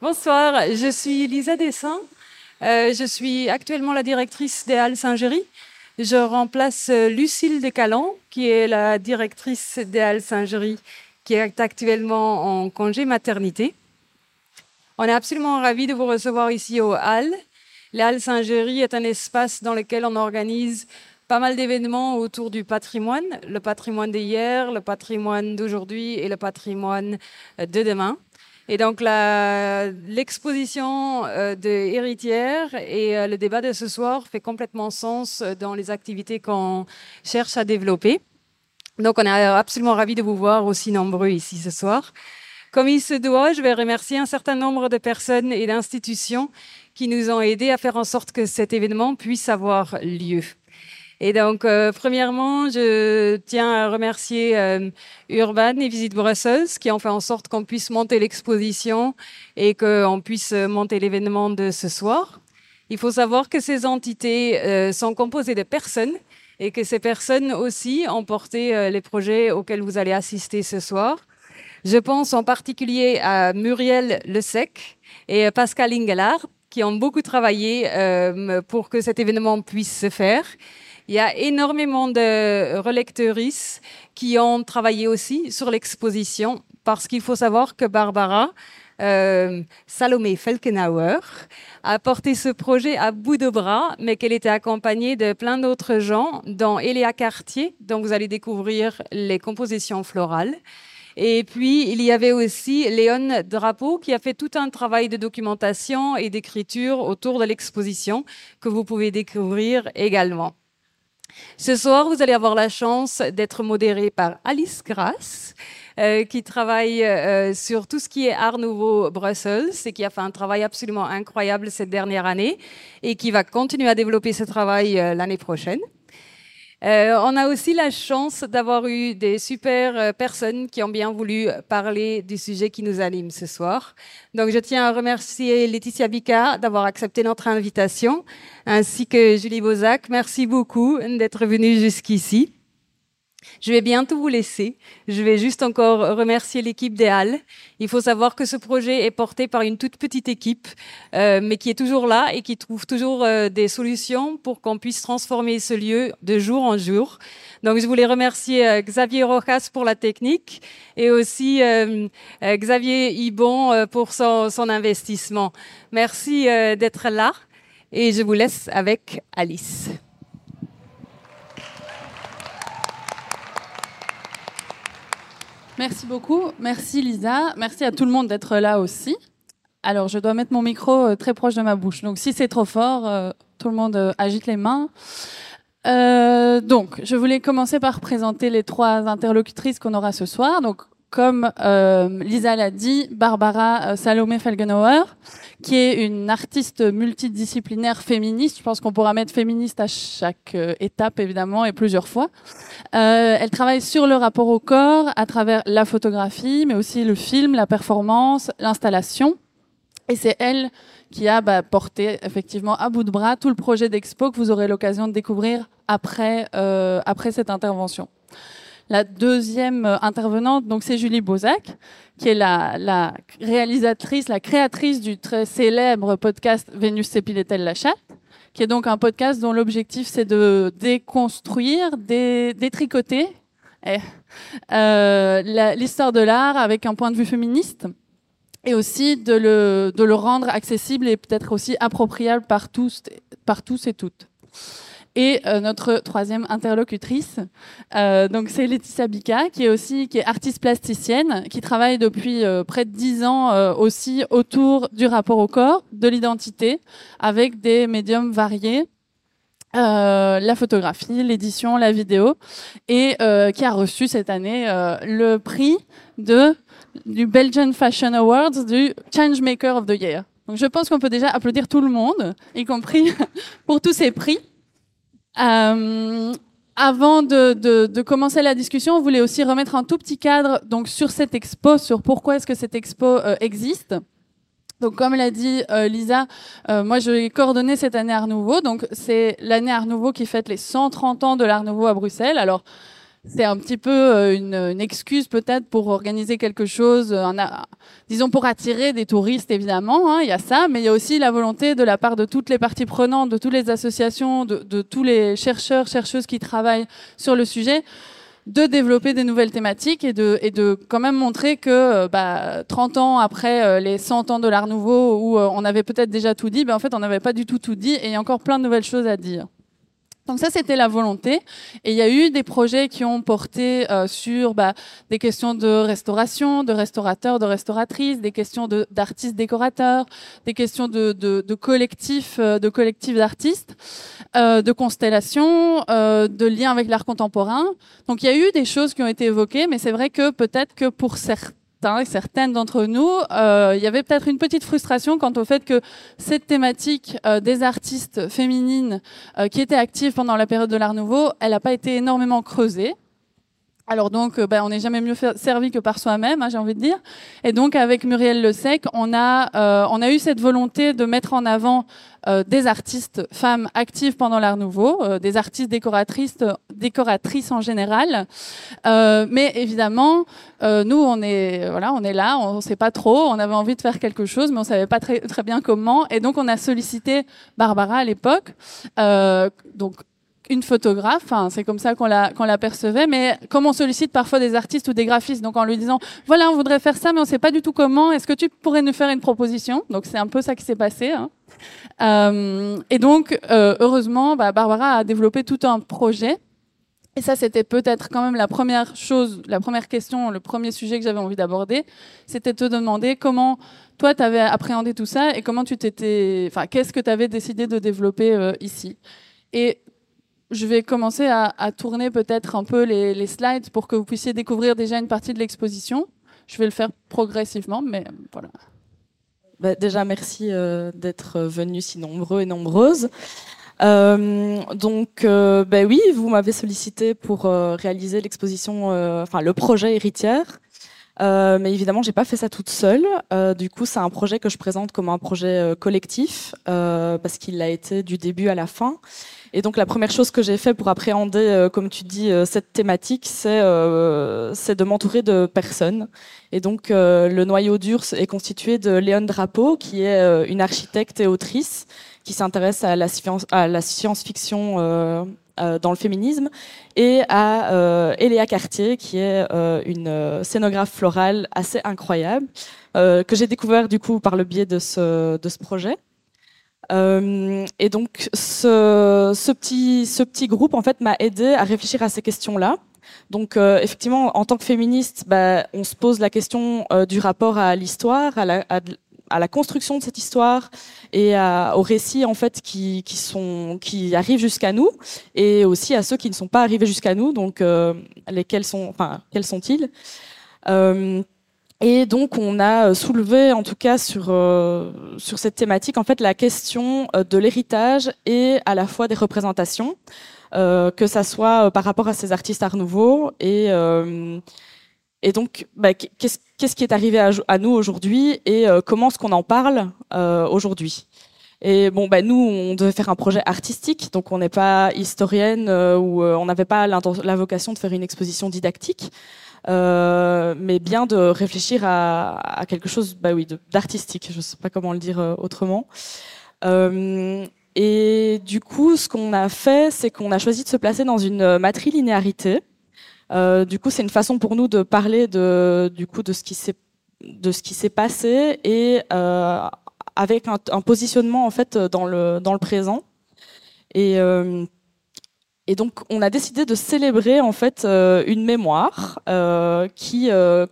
Bonsoir, je suis Lisa Dessin. Euh, je suis actuellement la directrice des Halles Saint-Géry. Je remplace euh, Lucille Descalans, qui est la directrice des Halles Saint-Géry, qui est actuellement en congé maternité. On est absolument ravis de vous recevoir ici aux Halles. Les Halles Saint-Géry est un espace dans lequel on organise pas mal d'événements autour du patrimoine, le patrimoine d'hier, le patrimoine d'aujourd'hui et le patrimoine de demain. Et donc l'exposition euh, de Héritière et euh, le débat de ce soir fait complètement sens dans les activités qu'on cherche à développer. Donc on est absolument ravis de vous voir aussi nombreux ici ce soir. Comme il se doit, je vais remercier un certain nombre de personnes et d'institutions qui nous ont aidés à faire en sorte que cet événement puisse avoir lieu. Et donc, euh, premièrement, je tiens à remercier euh, Urban et Visite Brussels qui ont fait en sorte qu'on puisse monter l'exposition et qu'on puisse monter l'événement de ce soir. Il faut savoir que ces entités euh, sont composées de personnes et que ces personnes aussi ont porté euh, les projets auxquels vous allez assister ce soir. Je pense en particulier à Muriel Lesec et Pascal Ingelard qui ont beaucoup travaillé pour que cet événement puisse se faire. Il y a énormément de relectrices qui ont travaillé aussi sur l'exposition parce qu'il faut savoir que Barbara euh, Salomé Felkenauer a porté ce projet à bout de bras, mais qu'elle était accompagnée de plein d'autres gens, dont Eléa Cartier, dont vous allez découvrir les compositions florales. Et puis, il y avait aussi Léon Drapeau qui a fait tout un travail de documentation et d'écriture autour de l'exposition que vous pouvez découvrir également. Ce soir, vous allez avoir la chance d'être modéré par Alice Grasse, euh, qui travaille euh, sur tout ce qui est Art Nouveau Brussels et qui a fait un travail absolument incroyable cette dernière année et qui va continuer à développer ce travail euh, l'année prochaine. Euh, on a aussi la chance d'avoir eu des super euh, personnes qui ont bien voulu parler du sujet qui nous anime ce soir. Donc, je tiens à remercier Laetitia Bica d'avoir accepté notre invitation, ainsi que Julie Bozac. Merci beaucoup d'être venue jusqu'ici. Je vais bientôt vous laisser. Je vais juste encore remercier l'équipe des Halles. Il faut savoir que ce projet est porté par une toute petite équipe, euh, mais qui est toujours là et qui trouve toujours euh, des solutions pour qu'on puisse transformer ce lieu de jour en jour. Donc, je voulais remercier euh, Xavier Rojas pour la technique et aussi Xavier Ibon pour son, son investissement. Merci d'être là et je vous laisse avec Alice. Merci beaucoup. Merci Lisa. Merci à tout le monde d'être là aussi. Alors, je dois mettre mon micro euh, très proche de ma bouche. Donc, si c'est trop fort, euh, tout le monde euh, agite les mains. donc, je voulais commencer par présenter les trois interlocutrices qu'on aura ce soir. Comme Lisa l'a dit, Barbara Salomé Felgenauer, qui est une artiste multidisciplinaire féministe. Je pense qu'on pourra mettre féministe à chaque étape, évidemment, et plusieurs fois. Euh, elle travaille sur le rapport au corps à travers la photographie, mais aussi le film, la performance, l'installation. Et c'est elle qui a bah, porté effectivement à bout de bras tout le projet d'expo que vous aurez l'occasion de découvrir après, euh, après cette intervention. La deuxième euh, intervenante, donc c'est Julie Bozac, qui est la, la, réalisatrice, la créatrice du très célèbre podcast Vénus Sépiletel la chatte qui est donc un podcast dont l'objectif c'est de déconstruire, dé, détricoter eh, euh, l'histoire de l'art avec un point de vue féministe et aussi de le, de le rendre accessible et peut-être aussi appropriable par tous, par tous et toutes. Et euh, notre troisième interlocutrice, euh, donc c'est Laetitia Bica, qui est aussi artiste plasticienne, qui travaille depuis euh, près de dix ans aussi autour du rapport au corps, de l'identité, avec des médiums variés. la photographie, l'édition, la vidéo, et qui a reçu cette année le prix du Belgian Fashion Awards du Changemaker of the Year. Donc je pense qu'on peut déjà applaudir tout le monde, y compris pour tous ces prix. Euh, avant de, commencer la discussion, on voulait aussi remettre un tout petit cadre donc sur cette expo, sur pourquoi est-ce que cette expo euh, existe. Donc, comme l'a dit euh, Lisa, moi, je vais coordonner cette année Art Nouveau. Donc, c'est l'année Art Nouveau qui fête les 130 ans de l'Art Nouveau à Bruxelles. Alors, c'est un petit peu une, excuse peut-être pour organiser quelque chose, disons pour attirer des touristes évidemment, hein, il y a ça, mais il y a aussi la volonté de la part de toutes les parties prenantes, de toutes les associations, de, tous les chercheurs, chercheuses qui travaillent sur le sujet, de développer des nouvelles thématiques et de, et de quand même montrer que euh, bah, 30 ans après euh, les 100 ans de l'Art Nouveau, où euh, on avait peut-être déjà tout dit, ben en fait on n'avait pas du tout tout dit et il y a encore plein de nouvelles choses à dire. Donc ça, c'était la volonté. Et il y a eu des projets qui ont porté euh, sur bah, des questions de restauration, de restaurateurs, de restauratrices, des questions d'artistes décorateurs, des questions de, de, de collectifs, euh, de collectifs d'artistes, euh, de constellations, euh, de liens avec l'art contemporain. Donc il y a eu des choses qui ont été évoquées, mais c'est vrai que peut-être que pour certains certaines d'entre nous, euh, il y avait peut-être une petite frustration quant au fait que cette thématique euh, des artistes féminines euh, qui étaient actives pendant la période de l'Art Nouveau, elle n'a pas été énormément creusée. Alors donc, ben, on n'est jamais mieux servi que par soi-même, hein, j'ai envie de dire. Et donc, avec Muriel Le Sec, on a, euh, on a eu cette volonté de mettre en avant euh, des artistes femmes actives pendant l'Art Nouveau, euh, des artistes décoratrices, décoratrices en général. mais évidemment, nous, on est, voilà, on est là, on ne sait pas trop. On avait envie de faire quelque chose, mais on savait pas très, très bien comment. Et donc, on a sollicité Barbara à l'époque. donc une photographe, c'est comme ça qu'on la, qu'on l'apercevait, mais comme on sollicite parfois des artistes ou des graphistes, donc en lui disant, voilà, on voudrait faire ça, mais on ne sait pas du tout comment, est-ce que tu pourrais nous faire une proposition? Donc c'est un peu ça qui s'est passé. Hein. Euh, et donc, euh, heureusement, bah, Barbara a développé tout un projet. Et ça, c'était peut-être quand même la première chose, la première question, le premier sujet que j'avais envie d'aborder, c'était de te demander comment toi, tu avais appréhendé tout ça et comment tu t'étais, enfin, qu'est-ce que tu avais décidé de développer euh, ici? Et je vais commencer à, tourner peut-être un peu les, slides pour que vous puissiez découvrir déjà une partie de l'exposition. Je vais le faire progressivement, mais voilà. Bah, déjà, merci euh, d'être venus si nombreux et nombreuses. Euh, donc, euh, bah oui, vous m'avez sollicité pour réaliser l'exposition, enfin le projet héritière. Mais évidemment, j'ai pas fait ça toute seule. du coup, c'est un projet que je présente comme un projet collectif parce qu'il a été du début à la fin. Et donc la première chose que j'ai fait pour appréhender, euh, comme tu dis, euh, cette thématique, c'est euh, de m'entourer de personnes. Et donc le noyau dur est constitué de Léon Drapeau, qui est une architecte et autrice qui s'intéresse à la science-fiction dans le féminisme, et à Eléa Cartier, qui est une scénographe florale assez incroyable, que j'ai découvert du coup par le biais de ce, projet. Euh, et donc, ce, petit, ce petit groupe, en fait, m'a aidé à réfléchir à ces questions-là. Donc, euh, effectivement, en tant que féministe, bah, on se pose la question euh, du rapport à l'histoire, à la, à, la, construction de cette histoire et à, aux récits en fait qui, qui arrivent jusqu'à nous et aussi à ceux qui ne sont pas arrivés jusqu'à nous. Donc, lesquels sont, enfin, quels sont-ils? Et donc, on a euh, soulevé, en tout cas sur, euh, sur cette thématique, en fait, la question euh, de l'héritage et à la fois des représentations, que ça soit par rapport à ces artistes art nouveau. Et, et donc, bah, qu'est-ce qui est arrivé à, nous aujourd'hui et comment est-ce qu'on en parle aujourd'hui? Et bon, bah, nous, on devait faire un projet artistique, donc on n'est pas historienne ou on n'avait pas la vocation de faire une exposition didactique. Euh, mais bien de réfléchir à, quelque chose bah oui, d'artistique, je ne sais pas comment le dire euh, autrement. Euh, et du coup, ce qu'on a fait, c'est qu'on a choisi de se placer dans une matrilinéarité. Euh, du coup, c'est une façon pour nous de parler de, du coup, de ce qui s'est de ce qui s'est passé et euh, avec un, positionnement en fait dans le dans le présent. Et euh, et donc, on a décidé de célébrer en fait une mémoire qui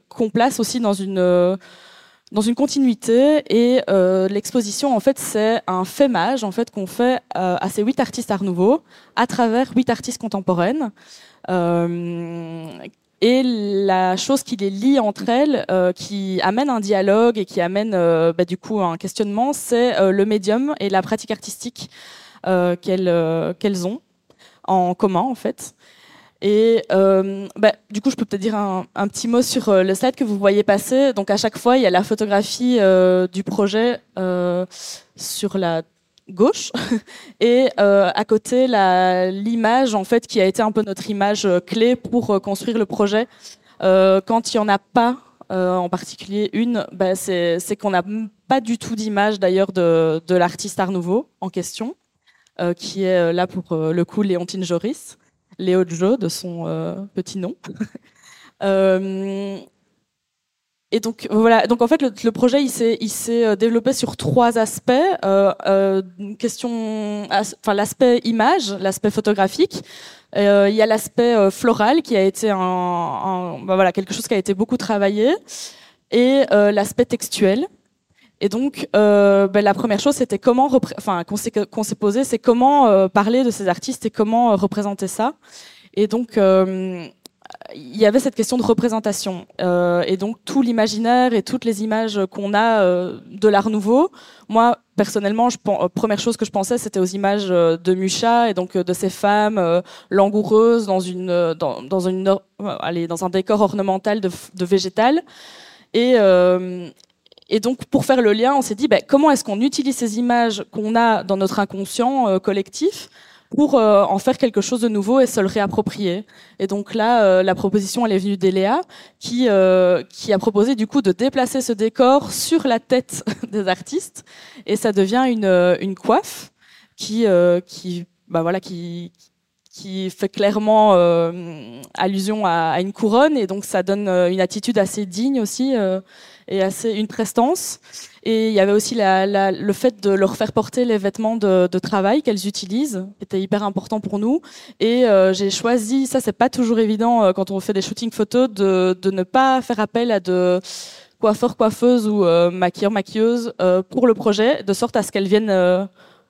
qu'on place aussi dans une dans une continuité. Et l'exposition, en fait, c'est un fémage en fait qu'on fait à ces huit artistes Art Nouveau à travers huit artistes contemporaines. Et la chose qui les lie entre elles, qui amène un dialogue et qui amène bah, du coup un questionnement, c'est le médium et la pratique artistique qu'elles qu'elles ont en commun en fait. Et euh, bah, du coup, je peux peut-être dire un, petit mot sur euh, le slide que vous voyez passer. Donc à chaque fois, il y a la photographie euh, du projet sur la gauche et à côté l'image en fait qui a été un peu notre image clé pour construire le projet. quand il y en a pas en particulier une, bah, c'est qu'on n'a pas du tout d'image d'ailleurs de, de l'artiste Art Nouveau en question, qui est là pour le coup Léontine Joris. Léo Jo de son euh, petit nom. Euh, et donc voilà, donc en fait le, projet il s'est euh, développé sur trois aspects. question, enfin l'aspect image, l'aspect photographique. il y a l'aspect floral qui a été bah, voilà quelque chose qui a été beaucoup travaillé et l'aspect textuel. Et donc, euh, ben, la première chose, c'était comment, enfin, qu'on s'est posé, c'est comment euh, parler de ces artistes et comment euh, représenter ça. Et donc, euh, il y avait cette question de représentation. et donc, tout l'imaginaire et toutes les images qu'on a de l'art nouveau. Moi, personnellement, je, première chose que je pensais, c'était aux images de Mucha et donc de ces femmes langoureuses dans un décor ornemental de, végétal. Et, donc, pour faire le lien, on s'est dit, ben, comment est-ce qu'on utilise ces images qu'on a dans notre inconscient euh, collectif pour euh, en faire quelque chose de nouveau et se le réapproprier. Et donc là, euh, la proposition, elle est venue d'Eléa, qui, qui a proposé du coup de déplacer ce décor sur la tête des artistes, et ça devient une, une coiffe qui, qui, bah voilà, qui, qui fait clairement allusion à, à, une couronne, et donc ça donne une attitude assez digne aussi et assez une prestance. Et il y avait aussi le fait de leur faire porter les vêtements de, travail qu'elles utilisent, qui était hyper important pour nous. Et euh, j'ai choisi, ça c'est pas toujours évident euh, quand on fait des shootings photos, de, de ne pas faire appel à de coiffeurs, coiffeuses ou euh, maquilleurs, maquilleuses pour le projet, de sorte à ce qu'elles viennent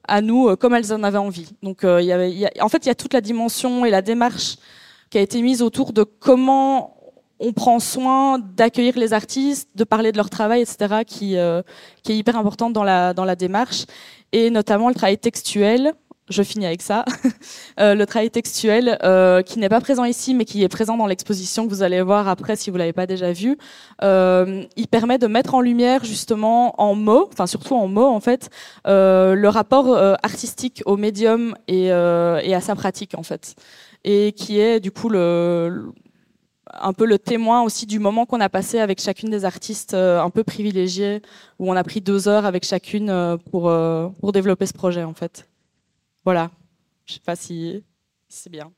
à nous comme elles en avaient envie. Donc il y avait, en fait, il y a toute la dimension et la démarche qui a été mise autour de comment on prend soin d'accueillir les artistes, de parler de leur travail, etc., qui, euh, qui est hyper importante dans la, dans la démarche, et notamment le travail textuel. Je finis avec ça. euh, le travail textuel euh, qui n'est pas présent ici, mais qui est présent dans l'exposition que vous allez voir après si vous l'avez pas déjà vu. Il permet de mettre en lumière justement en mots, enfin surtout en mots en fait, le rapport artistique au médium et, et à sa pratique en fait, et qui est du coup le un peu le témoin aussi du moment qu'on a passé avec chacune des artistes euh, un peu privilégiées, où on a pris deux heures avec chacune euh, pour, euh, pour développer ce projet en fait. Voilà, je sais pas si, c'est bien.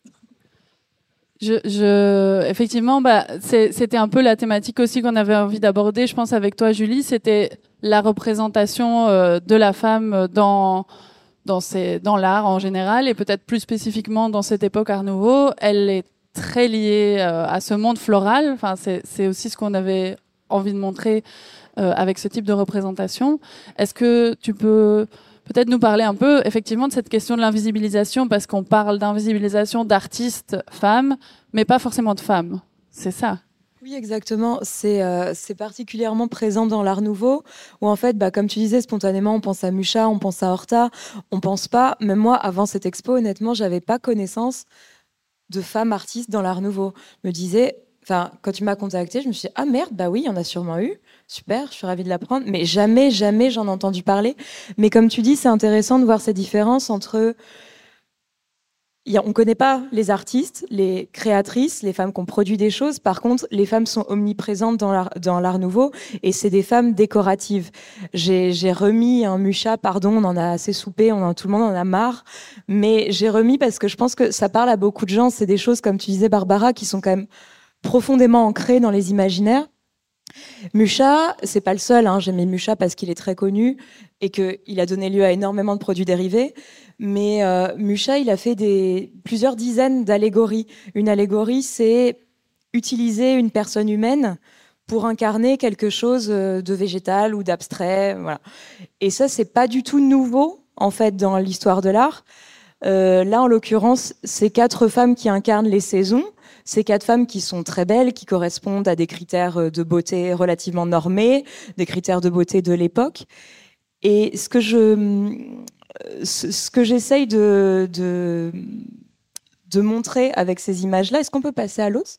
Je, effectivement, bah, c'était un peu la thématique aussi qu'on avait envie d'aborder, je pense, avec toi, Julie. C'était la représentation de la femme dans, dans, dans l'art en général et peut-être plus spécifiquement dans cette époque Art Nouveau. Elle est très lié euh, à ce monde floral. Enfin, c'est aussi ce qu'on avait envie de montrer euh, avec ce type de représentation. Est-ce que tu peux peut-être nous parler un peu effectivement de cette question de l'invisibilisation? Parce qu'on parle d'invisibilisation d'artistes femmes, mais pas forcément de femmes. C'est ça? Oui, exactement. Euh, c'est particulièrement présent dans l'art nouveau, où en fait, bah, comme tu disais, spontanément, on pense à Mucha, on pense à Horta, on pense pas. Même moi, avant cette expo, honnêtement, j'avais pas connaissance de femmes artistes dans l'art nouveau. me disais, enfin, quand tu m'as contacté, je me suis dit, ah merde, bah oui, il y en a sûrement eu. Super, je suis ravie de l'apprendre. Mais jamais, jamais j'en ai entendu parler. Mais comme tu dis, c'est intéressant de voir ces différences entre on ne connaît pas les artistes, les créatrices, les femmes qui ont produit des choses. Par contre, les femmes sont omniprésentes dans l'art, nouveau et c'est des femmes décoratives. J'ai, remis un mucha, pardon, on en a assez soupé, on en, tout le monde en a marre, mais j'ai remis parce que je pense que ça parle à beaucoup de gens. C'est des choses, comme tu disais, Barbara, qui sont quand même profondément ancrées dans les imaginaires. Mucha, c'est pas le seul. Hein. J'ai mis Mucha parce qu'il est très connu et qu'il a donné lieu à énormément de produits dérivés. Mais euh, Mucha, il a fait des, plusieurs dizaines d'allégories. Une allégorie, c'est utiliser une personne humaine pour incarner quelque chose euh, de végétal ou d'abstrait. Et ça, c'est pas du tout nouveau, en fait, dans l'histoire de l'art. Euh, là, en l'occurrence, c'est quatre femmes qui incarnent les saisons. Ces quatre femmes qui sont très belles, qui correspondent à des critères de beauté relativement normés, des critères de beauté de l'époque. Et ce que je, ce, que j'essaye de, de, montrer avec ces images-là, est-ce qu'on peut passer à l'autre,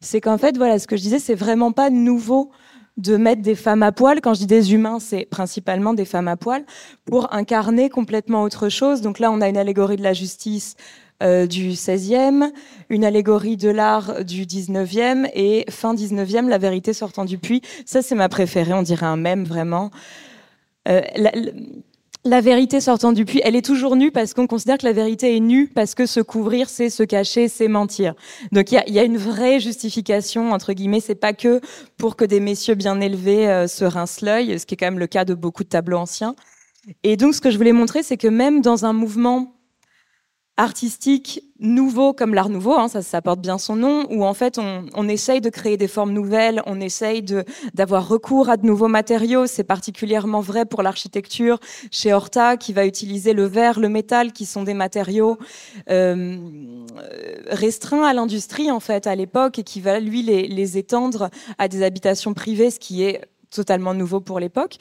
C'est qu'en fait, voilà, ce que je disais, c'est vraiment pas nouveau de mettre des femmes à poil. Quand je dis des humains, c'est principalement des femmes à poil pour incarner complètement autre chose. Donc là, on a une allégorie de la justice euh, du 16e, une allégorie de l'art du 19e et fin 19e, la vérité sortant du puits. Ça, c'est ma préférée, on dirait un même vraiment. Euh, la, vérité sortant du puits, elle est toujours nue parce qu'on considère que la vérité est nue parce que se couvrir, c'est se cacher, c'est mentir. Donc il y a, une vraie justification entre guillemets. C'est pas que pour que des messieurs bien élevés euh, se rincent l'œil, ce qui est quand même le cas de beaucoup de tableaux anciens. Et donc ce que je voulais montrer, c'est que même dans un mouvement artistique nouveau comme l'art nouveau, hein, ça, porte bien son nom, où en fait on, essaye de créer des formes nouvelles, on essaye d'avoir recours à de nouveaux matériaux. C'est particulièrement vrai pour l'architecture chez Horta, qui va utiliser le verre, le métal, qui sont des matériaux euh, restreints à l'industrie en fait à l'époque, et qui va lui les, les étendre à des habitations privées, ce qui est totalement nouveau pour l'époque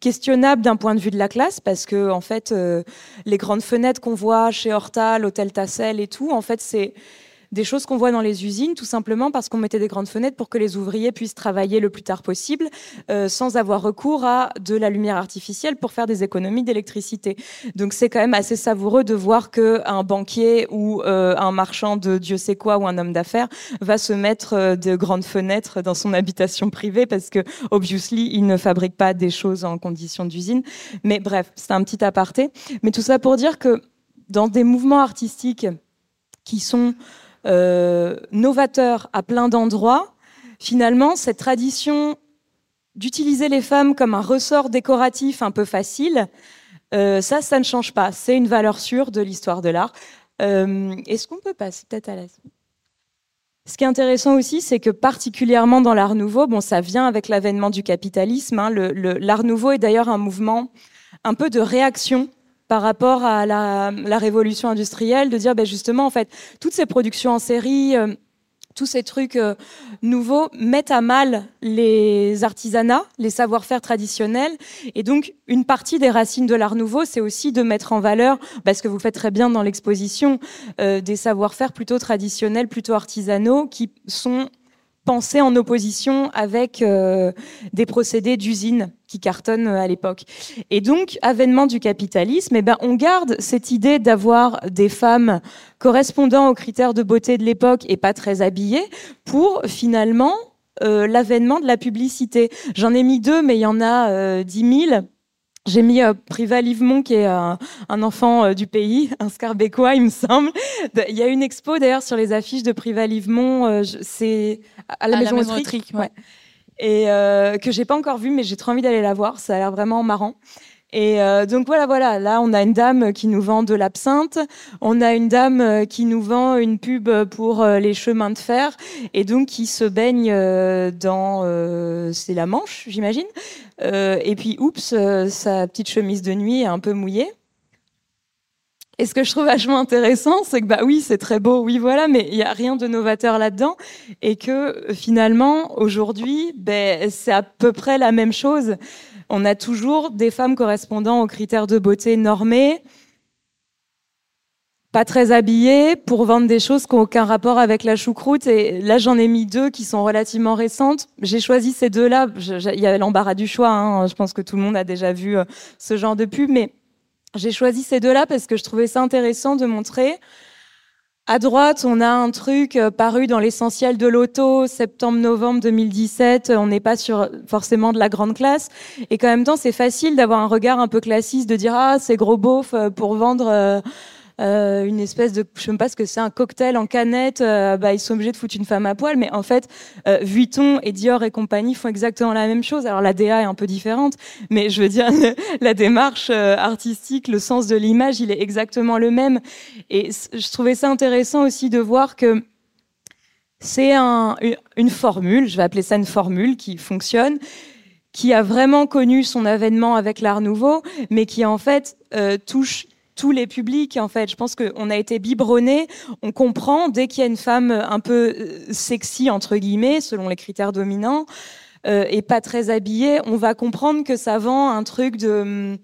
questionnable d'un point de vue de la classe parce que en fait euh, les grandes fenêtres qu'on voit chez Horta, l'hôtel Tassel et tout, en fait c'est des choses qu'on voit dans les usines, tout simplement parce qu'on mettait des grandes fenêtres pour que les ouvriers puissent travailler le plus tard possible, euh, sans avoir recours à de la lumière artificielle pour faire des économies d'électricité. Donc c'est quand même assez savoureux de voir que un banquier ou euh, un marchand de Dieu sait quoi ou un homme d'affaires va se mettre euh, de grandes fenêtres dans son habitation privée parce que obviously il ne fabrique pas des choses en conditions d'usine. Mais bref, c'est un petit aparté. Mais tout ça pour dire que dans des mouvements artistiques qui sont novateur à plein d'endroits, finalement, cette tradition d'utiliser les femmes comme un ressort décoratif un peu facile, euh, ça, ça ne change pas. C'est une valeur sûre de l'histoire de l'art. Euh, est-ce qu'on peut passer peut-être à l'aise ce qui est intéressant aussi, c'est que particulièrement dans l'art nouveau, bon, ça vient avec l'avènement du capitalisme. Hein, l'art nouveau est d'ailleurs un mouvement un peu de réaction par rapport à la, révolution industrielle, de dire ben justement, en fait, toutes ces productions en série, euh, tous ces trucs euh, nouveaux mettent à mal les artisanats, les savoir-faire traditionnels. Et donc, une partie des racines de l'art nouveau, c'est aussi de mettre en valeur, parce que vous faites très bien dans l'exposition, euh, des savoir-faire plutôt traditionnels, plutôt artisanaux, qui sont pensés en opposition avec des procédés d'usine qui cartonne euh, à l'époque. Et donc, avènement du capitalisme, eh ben, on garde cette idée d'avoir des femmes correspondant aux critères de beauté de l'époque et pas très habillées pour finalement euh, l'avènement de la publicité. J'en ai mis deux, mais il y en a euh, dix mille. J'ai mis euh, Priva Livemont, qui est un enfant du pays, un Scarbécois, il me semble. Il y a une expo d'ailleurs sur les affiches de Priva Livemont, c'est à la Maison, Maison ouais et euh, que j'ai pas encore vu, mais j'ai trop envie d'aller la voir. Ça a l'air vraiment marrant. Et euh, donc voilà, voilà. Là, on a une dame qui nous vend de l'absinthe. On a une dame euh, qui nous vend une pub pour euh, les chemins de fer, et donc qui se baigne dans, c'est la Manche, j'imagine. et puis, oups, sa petite chemise de nuit est un peu mouillée. Et ce que je trouve vachement intéressant, c'est que bah oui, c'est très beau, oui voilà, mais il y a rien de novateur là-dedans, et que finalement aujourd'hui, ben, c'est à peu près la même chose. On a toujours des femmes correspondant aux critères de beauté normés, pas très habillées, pour vendre des choses qui n'ont aucun rapport avec la choucroute. Et là, j'en ai mis deux qui sont relativement récentes. J'ai choisi ces deux-là. Il y avait l'embarras du choix. Hein. Je pense que tout le monde a déjà vu euh, ce genre de pub, mais j'ai choisi ces deux-là parce que je trouvais ça intéressant de montrer. À droite, on a un truc euh, paru dans l'essentiel de l'auto, septembre-novembre 2017. On n'est pas sur forcément de la grande classe. Et qu'en même temps, c'est facile d'avoir un regard un peu classiste, de dire ah c'est gros beauf euh, pour vendre. Euh, une espèce de, je sais même pas ce que c'est, un cocktail en canette, euh, bah, ils sont obligés de foutre une femme à poil, mais en fait, euh, Vuitton et Dior et compagnie font exactement la même chose. Alors la DA est un peu différente, mais je veux dire, la démarche artistique, le sens de l'image, il est exactement le même. Et je trouvais ça intéressant aussi de voir que c'est un, une formule, je vais appeler ça une formule qui fonctionne, qui a vraiment connu son avènement avec l'Art Nouveau, mais qui en fait touche tous les publics, en fait. Je pense qu'on a été biberonné. On comprend dès qu'il y a une femme un peu euh, sexy, entre guillemets, selon les critères dominants, euh, et pas très habillée, on va comprendre que ça vend un truc de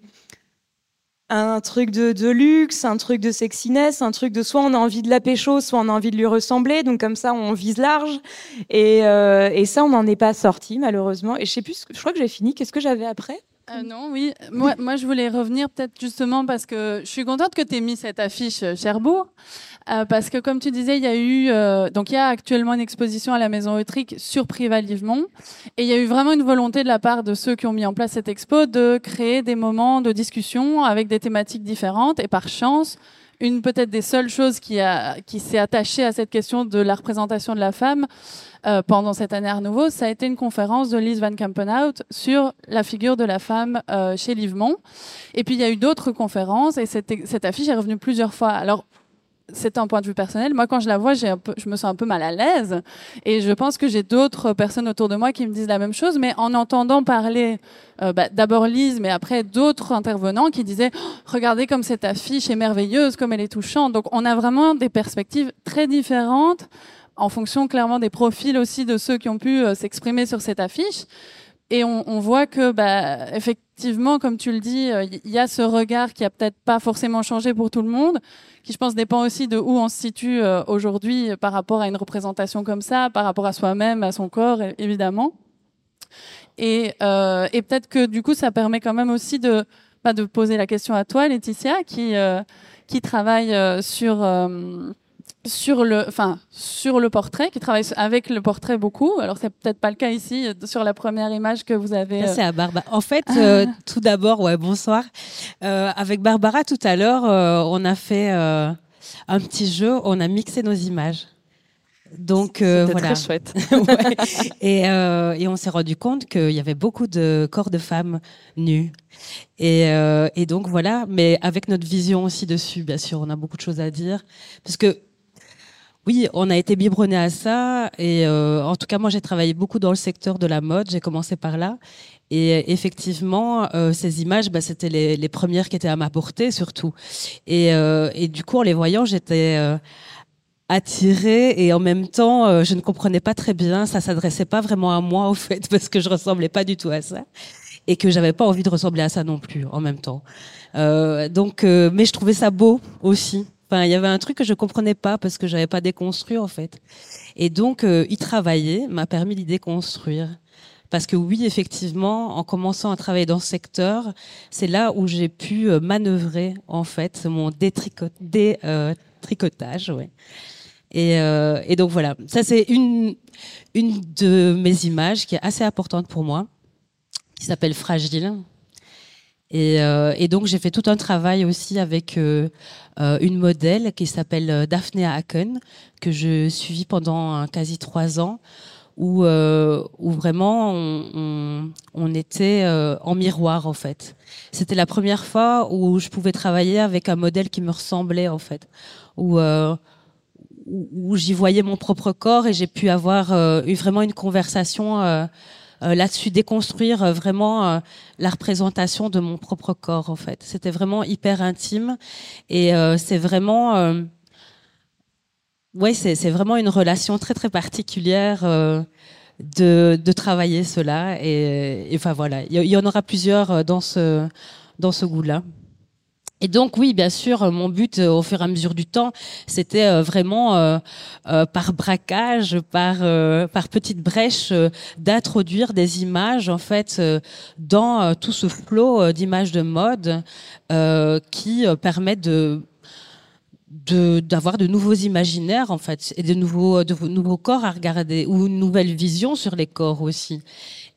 un truc de, luxe, un truc de sexiness, un truc de soit on a envie de la pécho, soit on a envie de lui ressembler. Donc comme ça, on vise large. Et, euh, et ça, on n'en est pas sorti malheureusement. Et je sais plus, je crois que j'ai fini. Qu'est-ce que j'avais après? Euh, non, oui. Moi, je voulais revenir peut-être justement parce que je suis contente que tu aies mis cette affiche euh, Cherbourg. Euh, parce que comme tu disais, il y a eu euh, donc il y a actuellement une exposition à la Maison Eutrique sur Prival-Livemont et il y a eu vraiment une volonté de la part de ceux qui ont mis en place cette expo de créer des moments de discussion avec des thématiques différentes et par chance une peut-être des seules choses qui, qui s'est attachée à cette question de la représentation de la femme euh, pendant cette année Art Nouveau, ça a été une conférence de Lise Van Kampenhout sur la figure de la femme euh, chez Livemont. Et puis il y a eu d'autres conférences et cette, cette affiche est revenue plusieurs fois. Alors c'est un point de vue personnel. Moi, quand je la vois, je me sens un peu mal à l'aise. Et je pense que j'ai d'autres personnes autour de moi qui me disent la même chose. Mais en entendant parler, euh, bah, d'abord Lise, mais après d'autres intervenants qui disaient oh, Regardez comme cette affiche est merveilleuse, comme elle est touchante. Donc, on a vraiment des perspectives très différentes en fonction clairement des profils aussi de ceux qui ont pu euh, s'exprimer sur cette affiche. Et on, on voit que, bah, effectivement, comme tu le dis, il euh, y a ce regard qui a peut-être pas forcément changé pour tout le monde, qui je pense dépend aussi de où on se situe euh, aujourd'hui par rapport à une représentation comme ça, par rapport à soi-même, à son corps, évidemment. Et, euh, et peut-être que du coup, ça permet quand même aussi de, bah, de poser la question à toi, Laetitia, qui, qui travaille sur sur le, enfin, sur le portrait, qui travaille avec le portrait beaucoup. Alors, c'est peut-être pas le cas ici, euh, sur la première image que vous avez. C'est à Barbara. En fait, euh, tout d'abord, ouais, bonsoir. Euh, avec Barbara, tout à l'heure, on a fait un petit jeu, on a mixé nos images. Donc voilà. très chouette. ouais. et, et, on s'est rendu compte qu'il y avait beaucoup de corps de femmes nus. Et, et, donc voilà, mais avec notre vision aussi dessus, bien sûr, on a beaucoup de choses à dire, parce que oui, on a été biberonné à ça. Et euh, en tout cas, moi, j'ai travaillé beaucoup dans le secteur de la mode. J'ai commencé par là. Et effectivement, euh, ces images, bah, c'était les, premières qui étaient à ma portée, surtout. Et, euh, du coup, en les voyant, j'étais euh, attirée et en même temps, euh, je ne comprenais pas très bien. Ça s'adressait pas vraiment à moi, au fait, parce que je ressemblais pas du tout à ça et que j'avais pas envie de ressembler à ça non plus en même temps. donc, mais je trouvais ça beau aussi. Enfin, il y avait un truc que je comprenais pas parce que j'avais pas déconstruit en fait. Et donc, euh, y travailler m'a permis d'y déconstruire. Parce que oui, effectivement, en commençant à travailler dans ce secteur, c'est là où j'ai pu euh, manœuvrer en fait mon détricotage. Euh. Et, et, donc voilà, ça c'est une, une de mes images qui est assez importante pour moi, qui s'appelle Fragile. Et, euh, et, donc j'ai fait tout un travail aussi avec euh, euh une modèle qui s'appelle Daphne Haken, que je suivis pendant quasi trois ans, où, vraiment on, était en miroir en fait. C'était la première fois où je pouvais travailler avec un modèle qui me ressemblait en fait, où, j'y voyais mon propre corps et j'ai pu avoir vraiment une conversation là-dessus, déconstruire euh, vraiment euh, la représentation de mon propre corps, en fait. C'était vraiment hyper intime et c'est vraiment, ouais, c'est vraiment une relation très très particulière. De, de, travailler cela et, enfin voilà il y, en aura plusieurs dans ce dans ce goût là et donc oui, bien sûr, mon but euh, au fur et à mesure du temps, c'était euh, vraiment euh, par braquage, par par brèches, d'introduire des images en fait dans tout ce flot d'images de mode qui permettent de d'avoir de, nouveaux imaginaires en fait et de nouveaux de nouveaux corps à regarder ou une nouvelle vision sur les corps aussi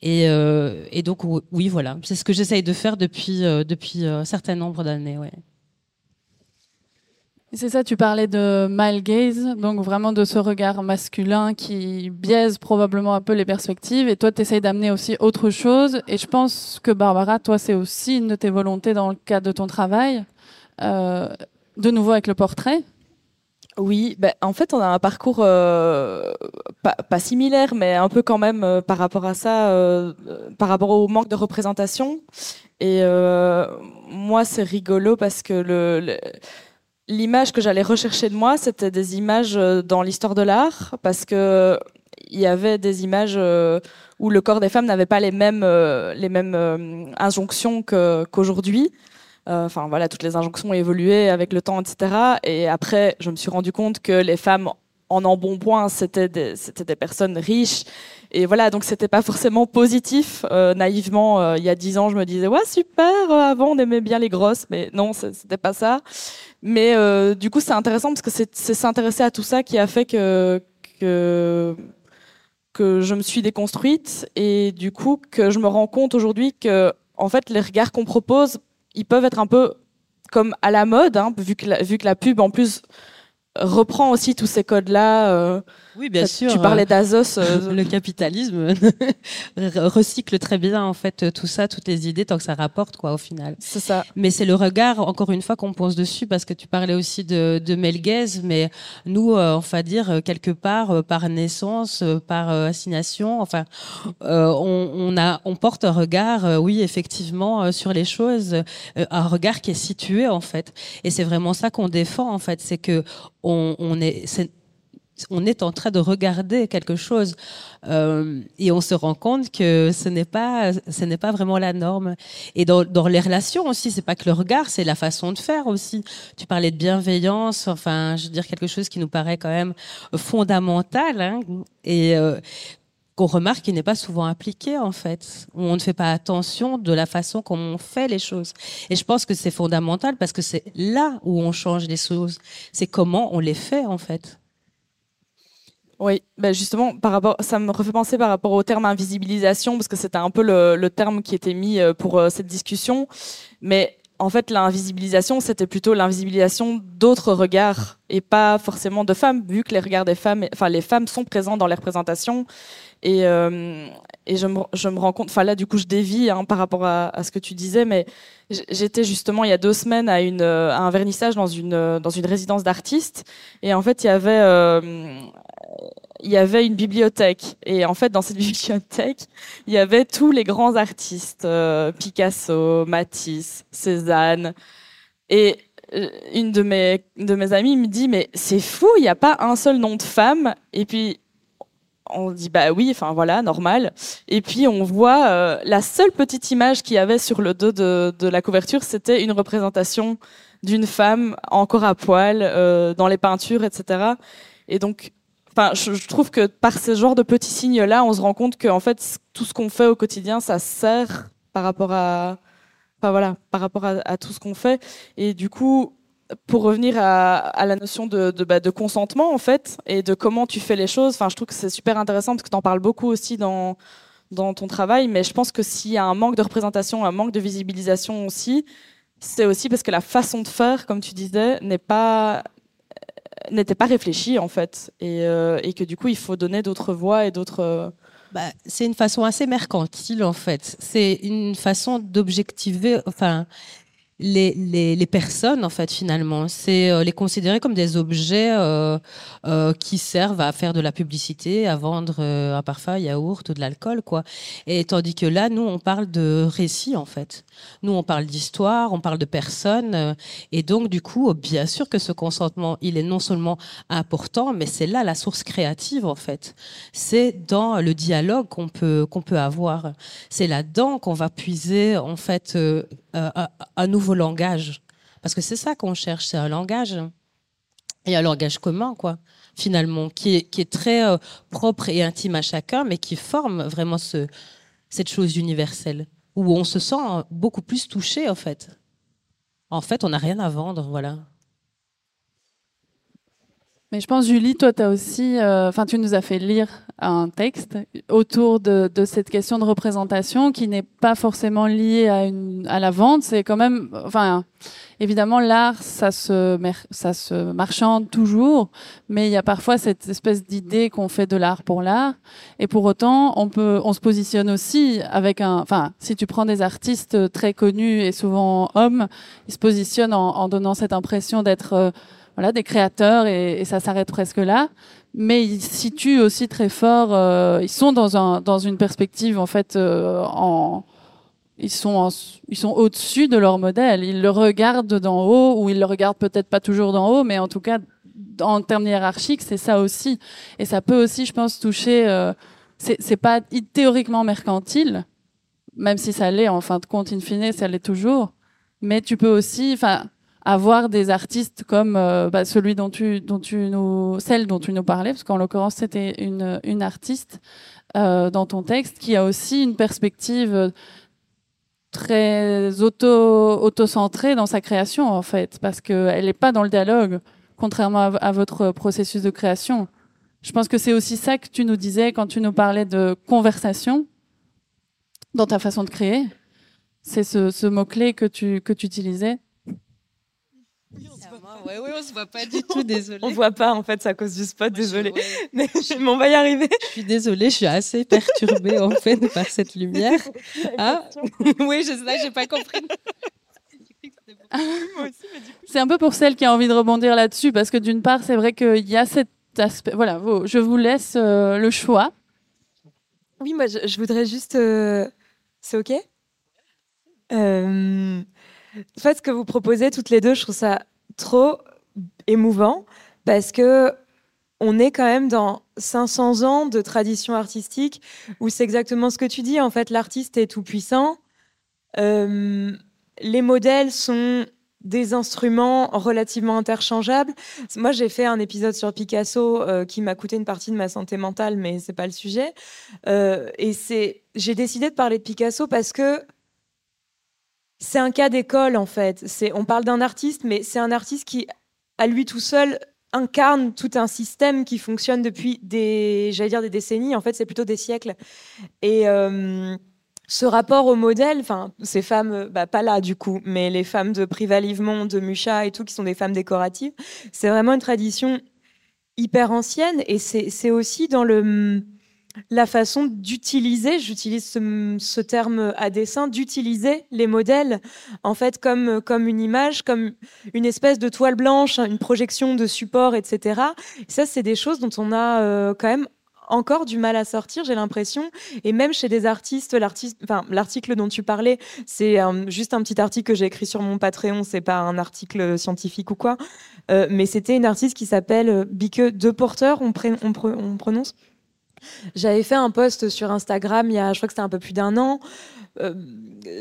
et, euh, et donc oui voilà c'est ce que j'essaye de faire depuis euh, depuis un certain nombre d'années ouais c'est ça, tu parlais de male gaze, donc vraiment de ce regard masculin qui biaise probablement un peu les perspectives. Et toi, tu essayes d'amener aussi autre chose. Et je pense que Barbara, toi, c'est aussi une de tes volontés dans le cadre de ton travail. Euh, de nouveau avec le portrait oui, ben, en fait, on a un parcours euh, pas, similaire, mais un peu quand même euh, par rapport à ça, euh, par rapport au manque de représentation. Et moi, c'est rigolo parce que l'image que j'allais rechercher de moi, c'était des images dans l'histoire de l'art, parce que il y avait des images où le corps des femmes n'avait pas les mêmes injonctions qu'aujourd'hui. Enfin voilà, toutes les injonctions ont évolué avec le temps, etc. Et après, je me suis rendu compte que les femmes en embonpoint, c'était des, des personnes riches. Et voilà, donc c'était pas forcément positif. Euh, naïvement, euh, il y a dix ans, je me disais ouais super. Euh, avant, on aimait bien les grosses, mais non, c'était pas ça. Mais du coup, c'est intéressant parce que c'est, s'intéresser à tout ça qui a fait que que que je me suis déconstruite et du coup que je me rends compte aujourd'hui que en fait les regards qu'on propose, ils peuvent être un peu comme à la mode, hein, vu que la, vu que la pub en plus reprend aussi tous ces codes-là. Euh, oui, bien sûr. Tu parlais d'Azos. Euh, le capitalisme recycle très bien en fait tout ça, toutes les idées, tant que ça rapporte quoi au final. C'est ça. Mais c'est le regard, encore une fois, qu'on pose dessus parce que tu parlais aussi de, de Melguez, mais nous, euh, on va dire quelque part par naissance, par assignation, enfin, on, on, a, on porte un regard, oui, effectivement, sur les choses, un regard qui est situé en fait. Et c'est vraiment ça qu'on défend en fait, c'est que on, est, on est en train de regarder quelque chose euh, et on se rend compte que ce n'est pas ce n'est pas vraiment la norme. Et dans, les relations aussi c'est pas que le regard c'est la façon de faire aussi. Tu parlais de bienveillance enfin je veux dire quelque chose qui nous paraît quand même fondamental hein, et euh, qu'on remarque qu'il n'est pas souvent appliqué en fait. On ne fait pas attention de la façon qu'on fait les choses. Et je pense que c'est fondamental parce que c'est là où on change les choses. C'est comment on les fait en fait. Oui, ben justement, par rapport, ça me refait penser par rapport au terme invisibilisation, parce que c'était un peu le, le, terme qui était mis euh, pour euh, cette discussion. Mais en fait, l'invisibilisation, c'était plutôt l'invisibilisation d'autres regards et pas forcément de femmes, vu que les regards des femmes, enfin, les femmes sont présents dans les représentations et, euh, je, me, rends compte, enfin là du coup je dévie hein, par rapport à, ce que tu disais, mais j'étais justement il y a deux semaines à, une, un vernissage dans une, une résidence d'artistes et en fait il y avait... Euh, il y avait une bibliothèque. Et en fait dans cette bibliothèque il y avait tous les grands artistes euh, Picasso, Matisse, Cézanne. Et une de mes de mes amies me dit mais c'est fou il n'y a pas un seul nom de femme. Et puis on dit bah oui, enfin voilà, normal. Et puis on voit euh, la seule petite image qu'il y avait sur le dos de, la couverture, c'était une représentation d'une femme encore à poil euh, dans les peintures, etc. Et donc, enfin, je, trouve que par ce genre de petits signes-là, on se rend compte que en fait, tout ce qu'on fait au quotidien, ça sert par rapport à, enfin voilà, par rapport à tout ce qu'on fait. Et du coup, pour revenir à, la notion de, bah, de, consentement en fait et de comment tu fais les choses, je trouve que c'est super intéressant parce que tu en parles beaucoup aussi dans ton travail, mais je pense que s'il y a un manque de représentation, un manque de visibilisation aussi, c'est aussi parce que la façon de faire, comme tu disais, n'était pas réfléchie en fait, et, euh, et, que du coup il faut donner d'autres voix et d'autres bah, c'est une façon assez mercantile en fait. C'est une façon d'objectiver. Les, les, les, personnes en fait finalement. C'est euh, les considérer comme des objets euh, euh, qui servent à faire de la publicité à vendre euh, un parfum yaourt ou de l'alcool quoi. Et tandis que là nous on parle de récits en fait. Nous on parle d'histoire on parle de personnes euh, et donc du coup bien sûr que ce consentement il est non seulement important mais c'est là la source créative en fait. C'est dans le dialogue qu'on peut qu'on peut avoir. C'est là-dedans qu'on va puiser en fait un nouveau langage. Parce que c'est ça qu'on cherche, c'est un langage. Et un langage commun, quoi, finalement, qui est, très euh, propre et intime à chacun, mais qui forme vraiment ce, cette chose universelle, où on se sent beaucoup plus touché, en fait. En fait, on n'a rien à vendre, voilà. Mais je pense, Julie, toi, tu as aussi, euh, enfin, tu nous as fait lire un texte autour de, de cette question de représentation qui n'est pas forcément liée à, une, à la vente. C'est quand même, enfin, évidemment, l'art, ça se, ça se marchande toujours, mais il y a parfois cette espèce d'idée qu'on fait de l'art pour l'art. Et pour autant, on peut, on se positionne aussi avec un, enfin, si tu prends des artistes très connus et souvent hommes, ils se positionnent en, en donnant cette impression d'être euh, voilà, des créateurs et, ça s'arrête presque là. Mais ils situent aussi très fort, euh, ils sont dans, un, dans une perspective en fait euh, en, ils sont, ils sont au-dessus de leur modèle. Ils le regardent d'en haut, ou ils le regardent peut-être pas toujours d'en haut, mais en tout cas, en termes hiérarchiques, c'est ça aussi. Et ça peut aussi, je pense, toucher. Euh, c'est pas théoriquement mercantile, même si ça l'est en fin de compte, in fine, ça l'est toujours mais tu peux aussi, enfin, avoir des artistes comme euh, bah, celui dont tu, dont tu nous, celle dont tu nous parlais, parce qu'en l'occurrence c'était une, une artiste euh, dans ton texte qui a aussi une perspective très auto auto-centrée dans sa création en fait, parce qu'elle n'est pas dans le dialogue, contrairement à, à, votre processus de création. Je pense que c'est aussi ça que tu nous disais quand tu nous parlais de conversation dans ta façon de créer. C'est ce, ce mot-clé que tu, que tu utilisais. Oui, oui, on se voit pas du tout, désolée. on voit pas, en fait, c'est à cause du spot, désolée. Mais on va y arriver. Je suis désolée, je suis assez perturbée, en fait, par cette lumière. Ah, oui, je sais, j'ai pas compris. c'est un peu pour celle qui a envie de rebondir là-dessus, parce que d'une part, c'est vrai qu'il y a cet aspect. Voilà, je vous laisse euh, le choix. Oui, moi, je, je voudrais juste. Euh... C'est OK? Euh... En fait, ce que vous proposez toutes les deux, je trouve ça trop émouvant parce que on est quand même dans 500 ans de tradition artistique où c'est exactement ce que tu dis. En fait, l'artiste est tout puissant. Euh, les modèles sont des instruments relativement interchangeables. Moi, j'ai fait un épisode sur Picasso euh, qui m'a coûté une partie de ma santé mentale, mais c'est pas le sujet. Euh, et c'est, j'ai décidé de parler de Picasso parce que c'est un cas d'école en fait. On parle d'un artiste, mais c'est un artiste qui, à lui tout seul, incarne tout un système qui fonctionne depuis des, j'allais dire des décennies. En fait, c'est plutôt des siècles. Et euh, ce rapport au modèle, enfin, ces femmes, bah, pas là du coup, mais les femmes de Privalivement, de Mucha et tout, qui sont des femmes décoratives, c'est vraiment une tradition hyper ancienne. Et c'est aussi dans le la façon d'utiliser, j'utilise ce, terme à dessein, d'utiliser les modèles en fait comme, comme une image, comme une espèce de toile blanche, une projection de support, etc. Et ça, c'est des choses dont on a euh, quand même encore du mal à sortir, j'ai l'impression. Et même chez des artistes, l'article dont tu parlais, c'est juste un petit article que j'ai écrit sur mon Patreon, c'est pas un article scientifique ou quoi. Euh, mais c'était une artiste qui s'appelle Bique De Porter, on prononce? J'avais fait un post sur Instagram il y a, je crois que c'était un peu plus d'un an. Euh,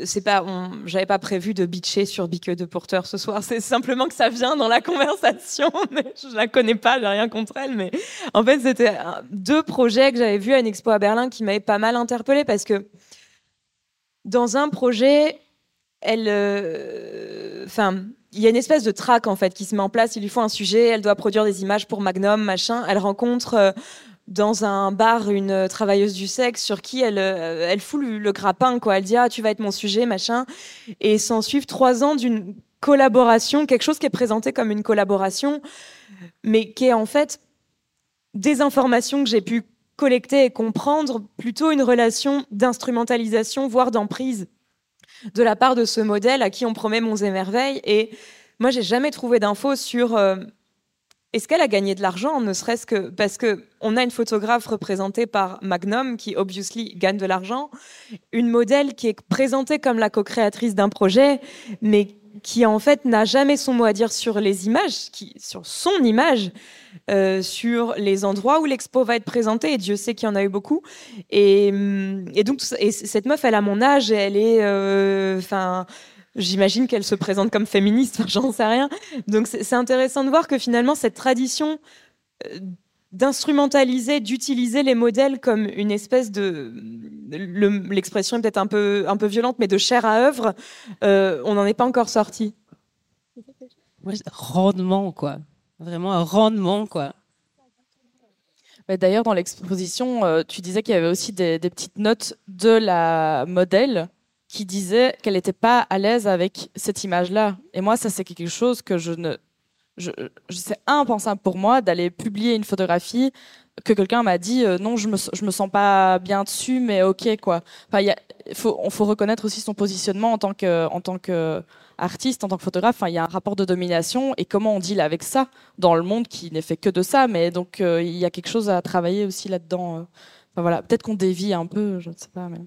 c'est pas, j'avais pas prévu de bitcher sur Bique de Porteur ce soir. C'est simplement que ça vient dans la conversation. Je la connais pas, j'ai rien contre elle. Mais en fait, c'était deux projets que j'avais vus à une expo à Berlin qui m'avaient pas mal interpellée parce que dans un projet, elle, euh, enfin. il y a une espèce de track en fait qui se met en place. Il lui faut un sujet. Elle doit produire des images pour Magnum, machin. Elle rencontre euh, dans un bar une travailleuse du sexe sur qui elle, euh, elle fout le, grappin, quoi. Elle dit, ah, tu vas être mon sujet, machin. Et s'en suivent trois ans d'une collaboration, quelque chose qui est présenté comme une collaboration, mais qui est en fait des informations que j'ai pu collecter et comprendre, plutôt une relation d'instrumentalisation, voire d'emprise de la part de ce modèle à qui on promet monts et merveilles. Et moi, j'ai jamais trouvé d'infos sur euh, est-ce qu'elle a gagné de l'argent, ne serait-ce que parce que on a une photographe représentée par Magnum qui obviously gagne de l'argent, une modèle qui est présentée comme la co-créatrice d'un projet, mais qui en fait n'a jamais son mot à dire sur les images, sur son image, euh, sur les endroits où l'expo va être présentée, et Dieu sait qu'il y en a eu beaucoup. Et, et donc et cette meuf, elle a mon âge, et elle est, euh. J'imagine qu'elle se présente comme féministe, j'en sais rien. Donc c'est intéressant de voir que finalement cette tradition euh, d'instrumentaliser, d'utiliser les modèles comme une espèce de, l'expression est peut-être un peu, un peu violente, mais de chair à œuvre, euh, on n'en est pas encore sorti. rendement, quoi. Vraiment un rendement, quoi. D'ailleurs, dans l'exposition, euh, tu disais qu'il y avait aussi des, des, petites notes de la modèle qui disait qu'elle n'était pas à l'aise avec cette image-là. Et moi, ça, c'est quelque chose que je ne. Je, c'est impensable pour moi d'aller publier une photographie que quelqu'un m'a dit euh, non, je me, je me sens pas bien dessus, mais ok, quoi. Enfin, il faut, on faut reconnaître aussi son positionnement en tant que, en tant que artiste, en tant que photographe. Il y a un rapport de domination et comment on deal avec ça dans le monde qui n'est fait que de ça. Mais donc, euh, il y a quelque chose à travailler aussi là-dedans. Euh peut-être qu'on dévie un peu, je ne sais pas. Mais...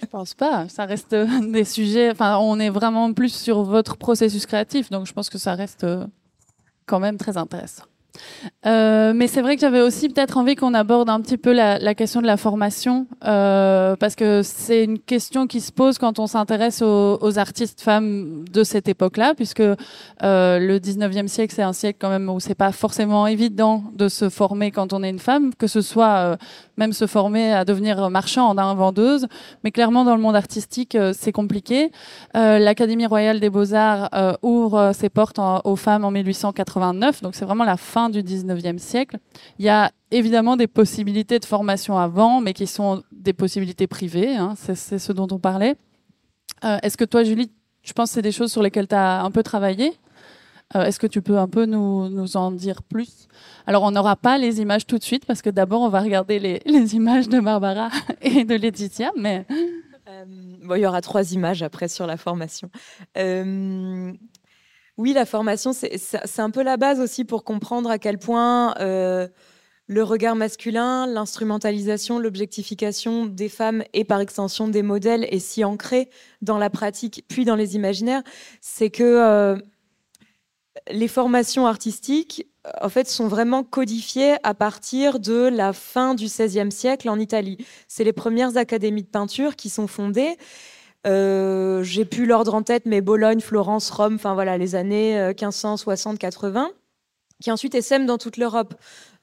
je pense pas. Ça reste euh, des sujets. Enfin, on est vraiment plus sur votre processus créatif, donc je pense que ça reste euh, quand même très intéressant. Euh, mais c'est vrai que j'avais aussi peut-être envie qu'on aborde un petit peu la, question de la formation, euh, parce que c'est une question qui se pose quand on s'intéresse aux, artistes femmes de cette époque-là, puisque euh, le 19e siècle, c'est un siècle quand même où c'est pas forcément évident de se former quand on est une femme, que ce soit même se former à devenir marchande, hein, vendeuse, mais clairement dans le monde artistique, c'est compliqué. L'Académie royale des beaux-arts ouvre ses portes aux femmes en 1889, donc c'est vraiment la fin du 19e siècle. Il y a évidemment des possibilités de formation avant, mais qui sont des possibilités privées, hein, c'est ce dont on parlait. Euh, Est-ce que toi, Julie, je pense que c'est des choses sur lesquelles tu as un peu travaillé? Euh, Est-ce que tu peux un peu nous, en dire plus? Alors, on n'aura pas les images tout de suite, parce que d'abord, on va regarder les, images de Barbara et de Laetitia, mais... Euh, il y aura trois images après sur la formation. Oui, la formation, c'est un peu la base aussi pour comprendre à quel point euh, le regard masculin, l'instrumentalisation, l'objectification des femmes et par extension des modèles est si ancré dans la pratique puis dans les imaginaires, c'est que euh, les formations artistiques en fait, sont vraiment codifiées à partir de la fin du XVIe siècle en Italie. C'est les premières académies de peinture qui sont fondées euh, j'ai plus l'ordre en tête, mais Bologne, Florence, Rome, enfin voilà, les années 1560-80, euh, qui ensuite essaiment dans toute l'Europe.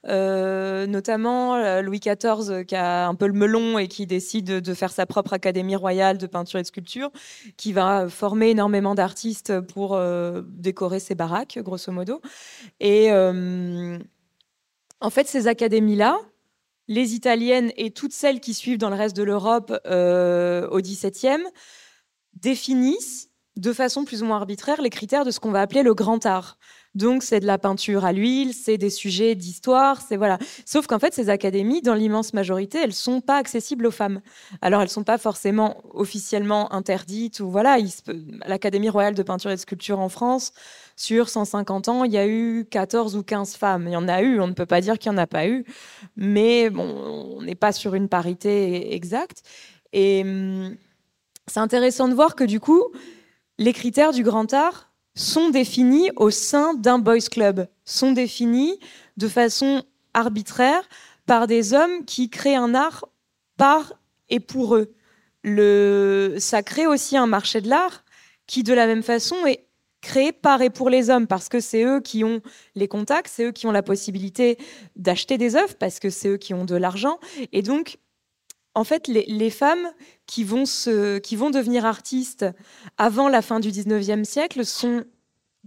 Euh, notamment Louis XIV qui a un peu le melon et qui décide de faire sa propre académie royale de peinture et de sculpture, qui va former énormément d'artistes pour décorer ses baraques, grosso modo. Et en fait, ces académies-là, les Italiennes et toutes celles qui suivent dans le reste de l'Europe euh, au XVIIe définissent de façon plus ou moins arbitraire les critères de ce qu'on va appeler le grand art. Donc c'est de la peinture à l'huile, c'est des sujets d'histoire, c'est voilà. Sauf qu'en fait ces académies, dans l'immense majorité, elles sont pas accessibles aux femmes. Alors elles sont pas forcément officiellement interdites ou voilà. L'Académie royale de peinture et de sculpture en France, sur 150 ans, il y a eu 14 ou 15 femmes. Il y en a eu, on ne peut pas dire qu'il n'y en a pas eu, mais bon, on n'est pas sur une parité exacte. Et hum, c'est intéressant de voir que du coup, les critères du grand art sont définis au sein d'un boys club, sont définis de façon arbitraire par des hommes qui créent un art par et pour eux. Le... Ça crée aussi un marché de l'art qui, de la même façon, est créé par et pour les hommes, parce que c'est eux qui ont les contacts, c'est eux qui ont la possibilité d'acheter des œuvres, parce que c'est eux qui ont de l'argent. Et donc, en fait, les, femmes qui vont, se, qui vont devenir artistes avant la fin du 19e siècle sont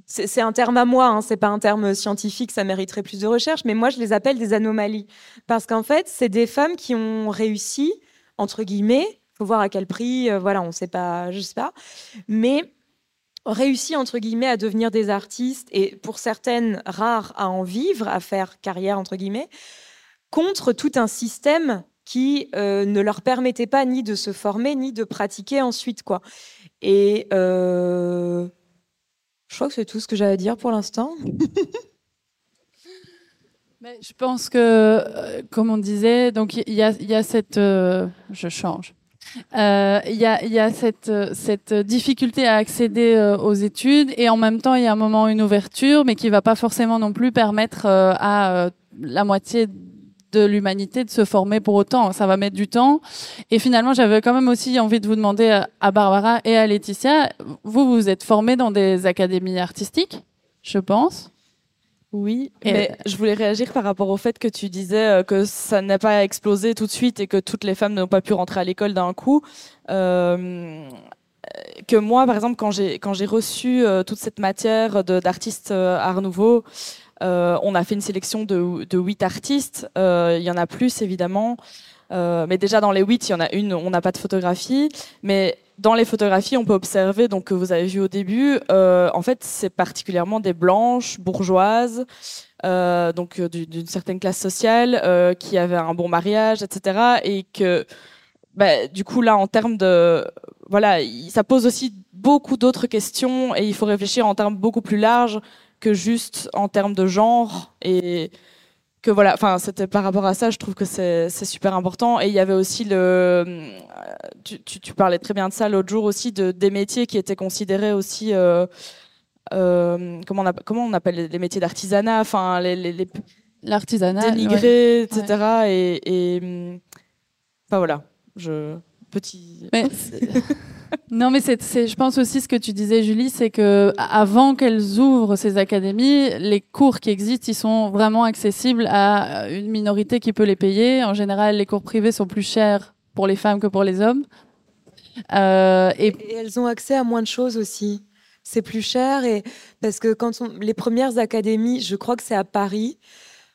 c'est un terme à moi, hein, c'est pas un terme scientifique, ça mériterait plus de recherche, mais moi je les appelle des anomalies. Parce qu'en fait, c'est des femmes qui ont réussi, entre guillemets, faut voir à quel prix, euh, voilà, on sait pas, je sais pas, mais réussi, entre guillemets, à devenir des artistes, et pour certaines rares à en vivre, à faire carrière, entre guillemets, contre tout un système qui euh, ne leur permettait pas ni de se former ni de pratiquer ensuite quoi. Et euh, je crois que c'est tout ce que j'avais à dire pour l'instant. je pense que, euh, comme on disait, donc il y, a, cette, je change. Il y, a, y a cette, cette difficulté à accéder aux études et en même temps il y a un moment une ouverture, mais qui va pas forcément non plus permettre à la moitié de l'humanité de se former pour autant. Ça va mettre du temps. Et finalement, j'avais quand même aussi envie de vous demander à Barbara et à Laetitia, vous, vous êtes formés dans des académies artistiques, je pense. Oui, mais je voulais réagir par rapport au fait que tu disais euh, que ça n'a pas explosé tout de suite et que toutes les femmes n'ont pas pu rentrer à l'école d'un coup. Euh, que moi, par exemple, quand j'ai quand j'ai reçu euh, toute cette matière d'artistes art nouveau, on a fait une sélection de, huit artistes. Euh, il y en a plus, évidemment. Euh, mais déjà, dans les huit, il y en a une, on n'a pas de photographie. Mais dans les photographies, on peut observer, donc que vous avez vu au début, en fait, c'est particulièrement des blanches, bourgeoises, donc d'une certaine classe sociale, qui avaient un bon mariage, etc. Et que, bah, du coup, là, en termes de, voilà, ça pose aussi beaucoup d'autres questions et il faut réfléchir en termes beaucoup plus larges que juste en termes de genre et que voilà, enfin c'était par rapport à ça, je trouve que c'est super important. Et il y avait aussi le, tu, tu, parlais très bien de ça l'autre jour aussi, de des métiers qui étaient considérés aussi euh, comment, on comment on appelle les métiers d'artisanat, enfin les, les, l'artisanat dénigrés, etc. Et, et, enfin voilà, je petit. non, mais c'est, je pense aussi ce que tu disais, Julie, c'est que avant qu'elles ouvrent ces académies, les cours qui existent, ils sont vraiment accessibles à une minorité qui peut les payer. En général, les cours privés sont plus chers pour les femmes que pour les hommes. Euh, et... elles ont accès à moins de choses aussi. C'est plus cher et parce que quand les premières académies, je crois que c'est à Paris.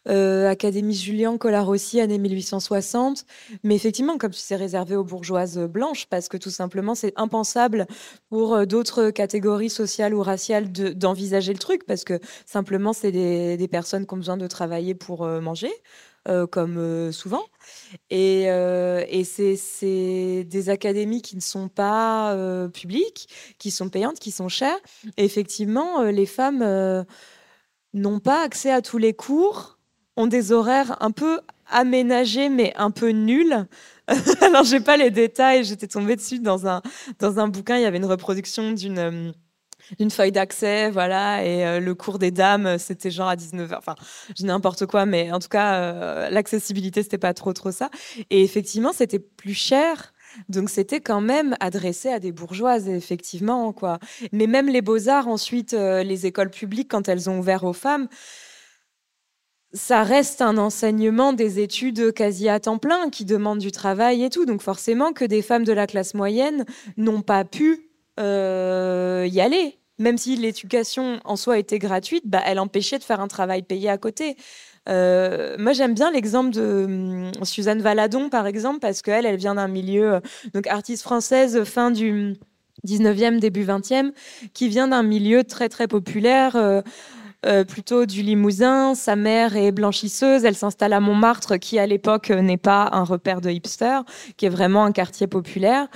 Euh, Académie Julien Colarossi, année 1860. Mais effectivement, comme c'est réservé aux bourgeoises blanches, parce que tout simplement, c'est impensable pour euh, d'autres catégories sociales ou raciales d'envisager le truc, parce que simplement, c'est des, personnes qui ont besoin de travailler pour manger. comme souvent. Et, et c'est des académies qui ne sont pas publiques, qui sont payantes, qui sont chères. Et effectivement, les femmes n'ont pas accès à tous les cours, ont des horaires un peu aménagés, mais un peu nuls. Alors, j'ai pas les détails, j'étais tombée dessus dans un, dans un bouquin, il y avait une reproduction d'une d'une feuille d'accès, voilà, et euh, le cours des dames, c'était genre à 19h, enfin, je n'importe quoi, mais en tout cas, euh, l'accessibilité, c'était pas trop, trop ça. Et effectivement, c'était plus cher. Donc c'était quand même adressé à des bourgeoises, effectivement, quoi. Mais même les beaux-arts, ensuite, euh, les écoles publiques, quand elles ont ouvert aux femmes, ça reste un enseignement des études quasi à temps plein qui demandent du travail et tout. Donc forcément que des femmes de la classe moyenne n'ont pas pu y aller même si l'éducation en soi était gratuite, bah, elle empêchait de faire un travail payé à côté. Euh, moi, j'aime bien l'exemple de hum, Suzanne Valadon, par exemple, parce qu'elle, elle vient d'un milieu, euh, donc artiste française, fin du 19e, début 20e, qui vient d'un milieu très, très populaire. Euh, plutôt du Limousin. Sa mère est blanchisseuse. Elle s'installe à Montmartre, qui à l'époque n'est pas un repère de hipster, qui est vraiment un quartier populaire.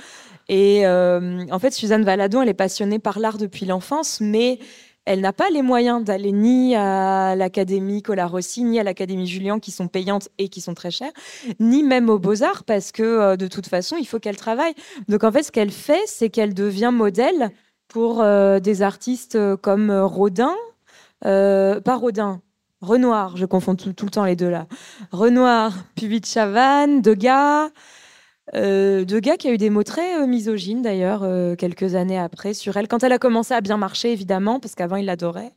Et euh, en fait, Suzanne Valadon, elle est passionnée par l'art depuis l'enfance, mais elle n'a pas les moyens d'aller ni à l'Académie Colarossi, ni à l'Académie Julien, qui sont payantes et qui sont très chères, ni même aux Beaux-Arts, parce que euh, de toute façon, il faut qu'elle travaille. Donc en fait, ce qu'elle fait, c'est qu'elle devient modèle pour euh, des artistes comme Rodin, pas Rodin, Renoir, je confonds tout, le temps les deux là. Renoir, Puvis Chavannes, Degas, euh, Degas qui a eu des mots très euh, misogynes d'ailleurs euh, quelques années après sur elle, quand elle a commencé à bien marcher évidemment, parce qu'avant il l'adorait.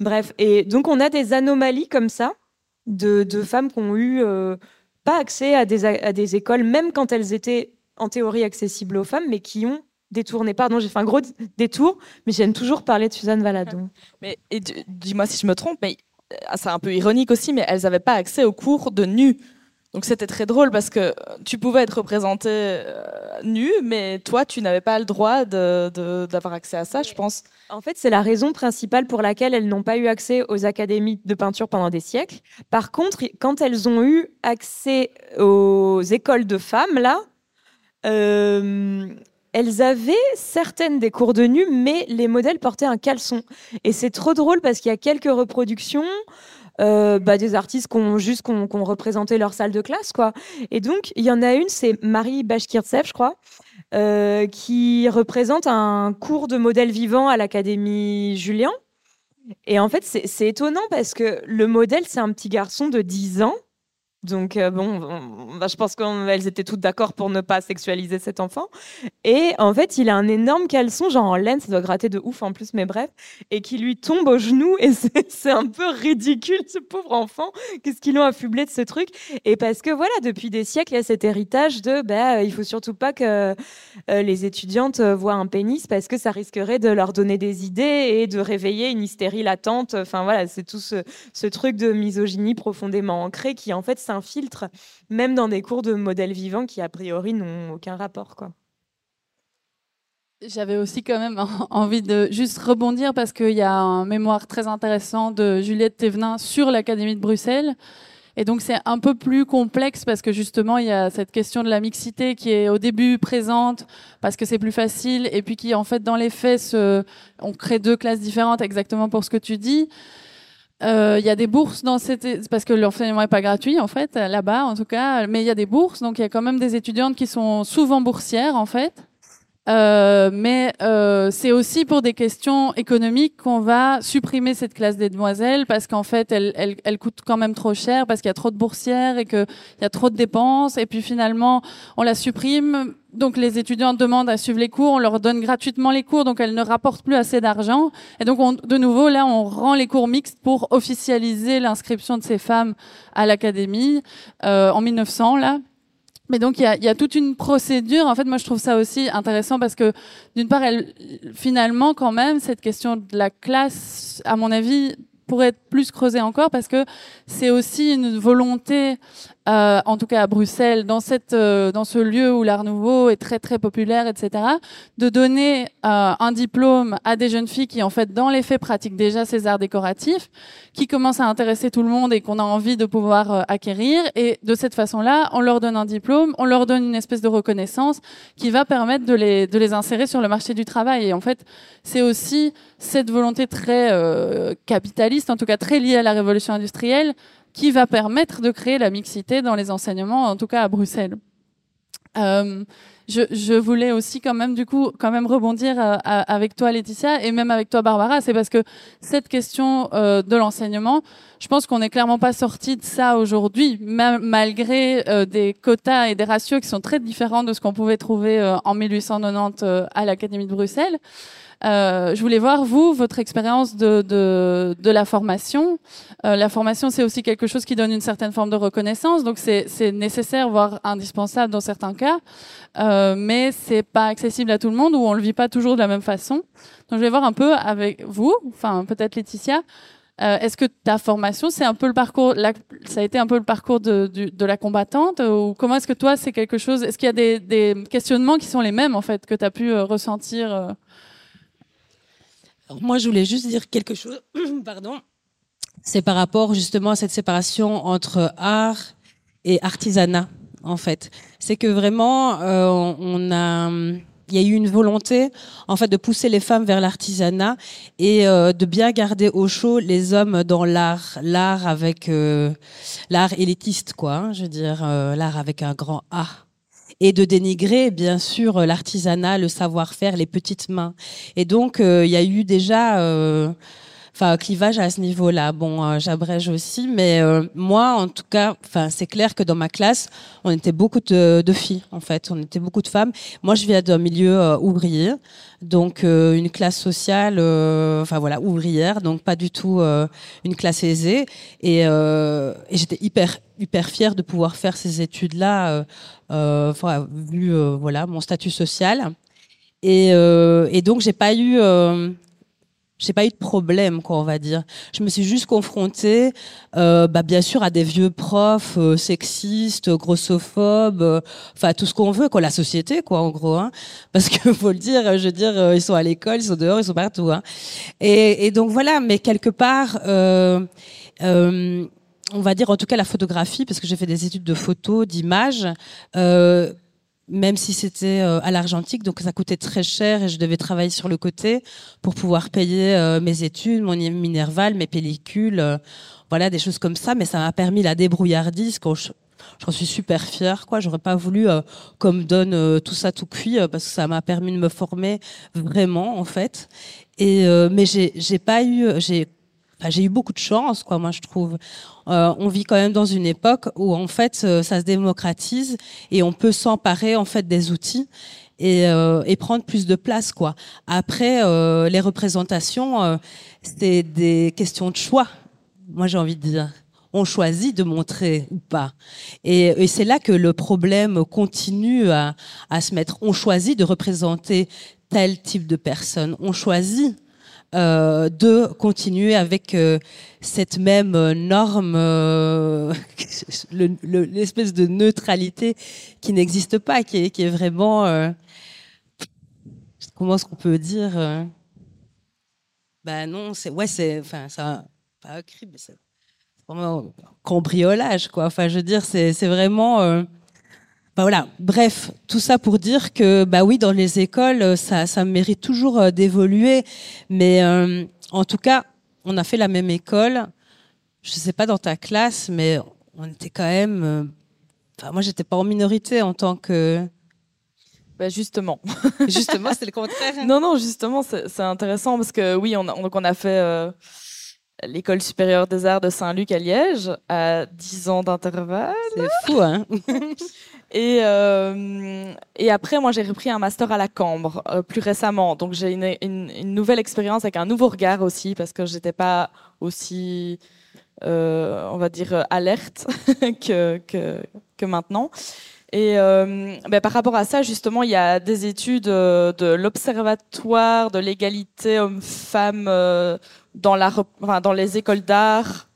Bref, et donc on a des anomalies comme ça de, femmes qui ont eu euh, pas accès à des écoles, même quand elles étaient en théorie accessibles aux femmes, mais qui ont détourné. Pardon, j'ai fait un gros détour, mais j'aime toujours parler de Suzanne Valadon. Mais dis-moi si je me trompe, mais c'est un peu ironique aussi, mais elles n'avaient pas accès aux cours de nu. Donc c'était très drôle parce que tu pouvais être représenté euh, nu, mais toi, tu n'avais pas le droit d'avoir accès à ça, je pense. En fait, c'est la raison principale pour laquelle elles n'ont pas eu accès aux académies de peinture pendant des siècles. Par contre, quand elles ont eu accès aux écoles de femmes, là, euh, elles avaient certaines des cours de nu, mais les modèles portaient un caleçon. Et c'est trop drôle parce qu'il y a quelques reproductions euh, bah, des artistes qui ont juste qu'on représenté leur salle de classe, quoi. Et donc, il y en a une, c'est Marie Bashkirtsev, je crois, euh, qui représente un cours de modèle vivant à l'Académie Julien. Et en fait, c'est étonnant parce que le modèle, c'est un petit garçon de 10 ans donc euh, bon, bah, je pense qu'elles étaient toutes d'accord pour ne pas sexualiser cet enfant. Et en fait, il a un énorme caleçon, genre en laine, ça doit gratter de ouf en plus, mais bref, et qui lui tombe au genou. Et c'est un peu ridicule, ce pauvre enfant. Qu'est-ce qu'ils l'ont affublé de ce truc? Et parce que voilà, depuis des siècles, il y a cet héritage de, bah, il faut surtout pas que euh, les étudiantes voient un pénis parce que ça risquerait de leur donner des idées et de réveiller une hystérie latente. Enfin voilà, c'est tout ce, ce, truc de misogynie profondément ancré qui en fait un filtre, même dans des cours de modèles vivants qui, a priori, n'ont aucun rapport. quoi. J'avais aussi quand même envie de juste rebondir parce qu'il y a un mémoire très intéressant de Juliette Thévenin sur l'Académie de Bruxelles. Et donc c'est un peu plus complexe parce que justement il y a cette question de la mixité qui est au début présente parce que c'est plus facile et puis qui en fait dans les faits se... on crée deux classes différentes exactement pour ce que tu dis. Euh, il y a des bourses dans cette parce que l'enseignement est pas gratuit en fait là-bas en tout cas, mais il y a des bourses donc il y a quand même des étudiantes qui sont souvent boursières en fait Euh, mais euh, c'est aussi pour des questions économiques qu'on va supprimer cette classe des demoiselles parce qu'en fait, elle, elle, elle, coûte quand même trop cher parce qu'il y a trop de boursières et qu'il y a trop de dépenses. Et puis finalement, on la supprime. Donc les étudiants demandent à suivre les cours, on leur donne gratuitement les cours, donc elles ne rapportent plus assez d'argent. Et donc on, de nouveau, là, on rend les cours mixtes pour officialiser l'inscription de ces femmes à l'académie euh, en 1900 là. Mais donc il y a, y a, toute une procédure. En fait, moi je trouve ça aussi intéressant parce que d'une part, elle, finalement, quand même, cette question de la classe, à mon avis, pourrait être plus creusée encore parce que c'est aussi une volonté euh, en tout cas à Bruxelles, dans, cette, euh, dans ce lieu où l'art nouveau est très très populaire, etc., de donner euh, un diplôme à des jeunes filles qui, en fait, dans les faits, pratiquent déjà ces arts décoratifs, qui commencent à intéresser tout le monde et qu'on a envie de pouvoir euh, acquérir. Et de cette façon-là, on leur donne un diplôme, on leur donne une espèce de reconnaissance qui va permettre de les, de les insérer sur le marché du travail. Et en fait, c'est aussi cette volonté très euh, capitaliste, en tout cas très liée à la révolution industrielle, qui va permettre de créer la mixité dans les enseignements, en tout cas à Bruxelles. Euh, je, je, voulais aussi quand même du coup quand même rebondir euh, avec toi Laetitia et même avec toi Barbara, c'est parce que cette question euh, de l'enseignement, je pense qu'on n'est clairement pas sorti de ça aujourd'hui, malgré euh, des quotas et des ratios qui sont très différents de ce qu'on pouvait trouver en 1890 à l'Académie de Bruxelles. Euh, je voulais voir, vous, votre expérience de, de, de, la formation. Euh, la formation, c'est aussi quelque chose qui donne une certaine forme de reconnaissance, donc c'est nécessaire, voire indispensable dans certains cas, euh, mais c'est pas accessible à tout le monde ou on le vit pas toujours de la même façon. Donc je vais voir un peu avec vous, enfin peut-être Laetitia, euh, Est-ce que ta formation, c'est un peu le parcours, la, ça a été un peu le parcours de, de, de la combattante ou comment est-ce que toi, c'est quelque chose, est-ce qu'il y a des, des, questionnements qui sont les mêmes en fait que tu as pu euh, ressentir euh, moi, je voulais juste dire quelque chose. Pardon. C'est par rapport justement à cette séparation entre art et artisanat, en fait. C'est que vraiment, euh, il y a eu une volonté, en fait, de pousser les femmes vers l'artisanat et euh, de bien garder au chaud les hommes dans l'art, l'art avec euh, l'art élitiste, quoi. Hein, je veux dire, l'art avec un grand A et de dénigrer bien sûr l'artisanat, le savoir-faire, les petites mains. Et donc euh, il y a eu déjà euh, clivage à ce niveau-là. Bon, euh, j'abrège aussi, mais euh, moi, en tout cas, enfin c'est clair que dans ma classe, on était beaucoup de, filles en fait, on était beaucoup de femmes. Moi, je viens d'un milieu ouvrier, donc une classe sociale, enfin voilà, ouvrière, donc pas du tout une classe aisée, et, et j'étais hyper hyper fière de pouvoir faire ces études-là, enfin, vu voilà mon statut social. Et, et donc j'ai pas eu j'ai pas eu de problème, quoi, on va dire. Je me suis juste confrontée, euh, bah, bien sûr, à des vieux profs euh, sexistes, grossophobes, euh, enfin tout ce qu'on veut, quoi, la société, quoi, en gros. Hein. Parce que faut le dire, je veux dire, euh, ils sont à l'école, ils sont dehors, ils sont partout. Hein. Et, donc voilà, mais quelque part. On va dire en tout cas la photographie, parce que j'ai fait des études de photo, d'image, euh, même si c'était euh, à l'argentique, donc ça coûtait très cher et je devais travailler sur le côté pour pouvoir payer euh, mes études, mon minerval, mes pellicules, voilà des choses comme ça. Mais ça m'a permis la débrouillardise. je, j'en suis super fière, quoi. J'aurais pas voulu qu'on me donne tout ça tout cuit parce que ça m'a permis de me former vraiment en fait. Mais j'ai pas eu j'ai j'ai eu beaucoup de chance, quoi, moi je trouve. Euh, on vit quand même dans une époque où en fait euh, ça se démocratise et on peut s'emparer en fait des outils et, euh, et, prendre plus de place, quoi. Après, les représentations, c'est des questions de choix. Moi, j'ai envie de dire. On choisit de montrer ou pas. Et, et c'est là que le problème continue à, à se mettre. On choisit de représenter tel type de personne. On choisit euh, de continuer avec euh, cette même euh, norme, l'espèce de neutralité qui n'existe pas, qui est, vraiment, comment est-ce qu'on peut dire Ben non, c'est ouais, c'est, enfin, ça, pas un crime, c'est vraiment cambriolage, quoi. Enfin, je veux dire, c'est vraiment bah voilà. Bref, tout ça pour dire que bah oui, dans les écoles, euh, ça, ça mérite toujours euh, d'évoluer. Mais euh, en tout cas, on a fait la même école. Je sais pas dans ta classe, mais on était quand même. Enfin, moi, j'étais pas en minorité en tant que Bah, justement. Justement, c'est le contraire. non, non, justement, c'est intéressant parce que oui, on a, donc on a fait euh, l'école supérieure des arts de Saint-Luc à Liège à 10 ans d'intervalle. C'est fou, hein Et, euh, et après, moi, j'ai repris un master à la Cambre euh, plus récemment. Donc, j'ai une, une, une, nouvelle expérience avec un nouveau regard aussi parce que j'étais pas aussi, euh, on va dire, alerte que, que, que maintenant. Et euh, ben, par rapport à ça, justement, il y a des études euh, de l'Observatoire de l'égalité homme-femme euh, dans, les écoles d'art.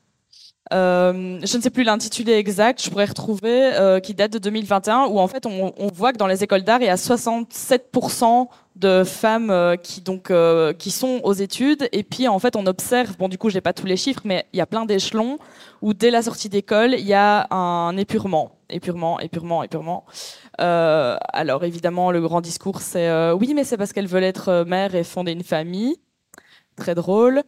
Euh, je ne sais plus l'intitulé exact, je pourrais retrouver, euh, qui date de 2021, où en fait on, voit que dans les écoles d'art, il y a 67% de femmes euh, qui donc qui sont aux études, et puis en fait on observe, bon du coup j'ai pas tous les chiffres, mais il y a plein d'échelons où dès la sortie d'école il y a un épurement épurement, épurement, épurement. Alors évidemment, le grand discours, c'est oui, mais c'est parce qu'elles veulent être mère et fonder une famille. Très drôle.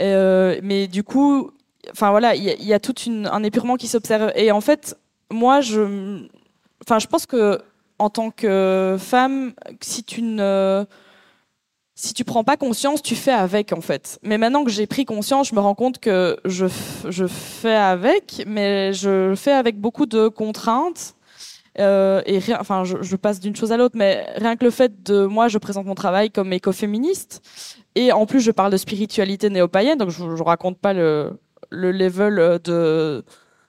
Euh, mais du coup, enfin voilà, il y, a tout un épurement qui s'observe. Et en fait, moi, je, enfin, je pense que en tant que femme, si tu ne si tu prends pas conscience, tu fais avec en fait. Mais maintenant que j'ai pris conscience, je me rends compte que je, je fais avec, mais je fais avec beaucoup de contraintes. Euh, et rien, enfin, je passe d'une chose à l'autre, mais rien que le fait de moi, je présente mon travail comme écoféministe, et en plus je parle de spiritualité néo-païenne, donc je, je raconte pas le, le level de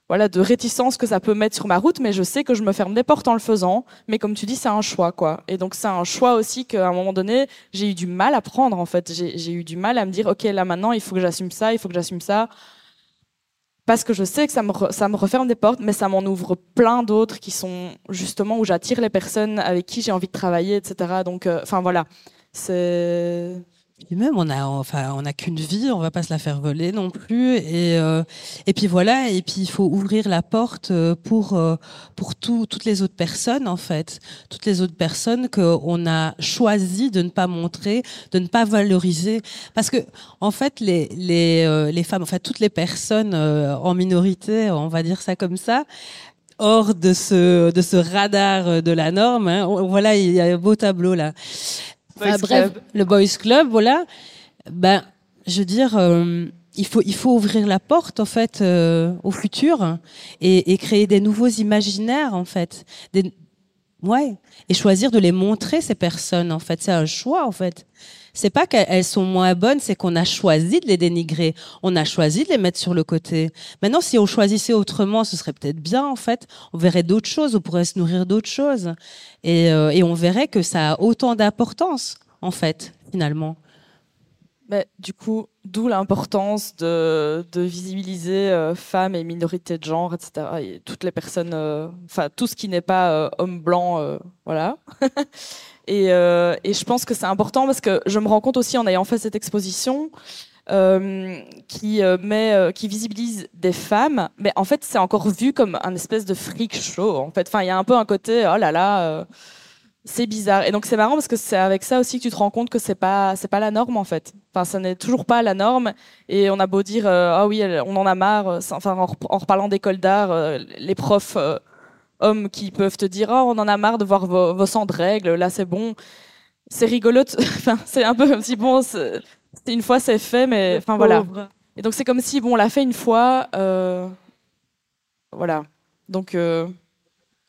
voilà, de réticence que ça peut mettre sur ma route, mais je sais que je me ferme des portes en le faisant. Mais comme tu dis, c'est un choix, quoi. Et donc, c'est un choix aussi qu'à un moment donné, j'ai eu du mal à prendre, en fait. J'ai eu du mal à me dire, OK, là, maintenant, il faut que j'assume ça, il faut que j'assume ça. Parce que je sais que ça me, ça me referme des portes, mais ça m'en ouvre plein d'autres qui sont justement où j'attire les personnes avec qui j'ai envie de travailler, etc. Donc, enfin, euh, voilà. C'est même, on a, enfin, on n'a qu'une vie, on va pas se la faire voler non plus. Et, euh, et puis voilà. Et puis il faut ouvrir la porte euh, pour euh, pour tout, toutes les autres personnes en fait, toutes les autres personnes qu'on a choisi de ne pas montrer, de ne pas valoriser, parce que en fait les les les femmes, enfin toutes les personnes en minorité, on va dire ça comme ça, hors de ce de ce radar de la norme. Hein. Voilà, il y a un beau tableau là. Enfin, bref, le Boys Club, voilà. Ben, je veux dire, euh, il faut il faut ouvrir la porte en fait euh, au futur et, et, créer des nouveaux imaginaires en fait. Des, ouais, et choisir de les montrer ces personnes en fait. C'est un choix en fait. C'est pas qu'elles sont moins bonnes, c'est qu'on a choisi de les dénigrer. On a choisi de les mettre sur le côté. Maintenant, si on choisissait autrement, ce serait peut-être bien en fait. On verrait d'autres choses, on pourrait se nourrir d'autres choses, et, euh, on verrait que ça a autant d'importance en fait finalement. Mais, du coup, d'où l'importance de, visibiliser euh, femmes et minorités de genre, etc. Et toutes les personnes, euh, enfin tout ce qui n'est pas homme blanc, voilà. et, euh, et, je pense que c'est important parce que je me rends compte aussi en ayant fait cette exposition euh, qui met, qui visibilise des femmes, mais en fait c'est encore vu comme un espèce de freak show. En fait, enfin il y a un peu un côté oh là là c'est bizarre. Et donc c'est marrant parce que c'est avec ça aussi que tu te rends compte que c'est pas c'est pas la norme en fait. Enfin, ça n'est toujours pas la norme. Et on a beau dire euh, ah oui, on en a marre. Euh, enfin, en, reparlant d'école d'art, euh, les profs euh, hommes qui peuvent te dire oh on en a marre de voir vos, vos sangs de règles. Là c'est bon. C'est rigolo. Enfin c'est un peu comme si bon c'est une fois c'est fait, mais enfin voilà. Et donc c'est comme si bon on l'a fait une fois. voilà. Donc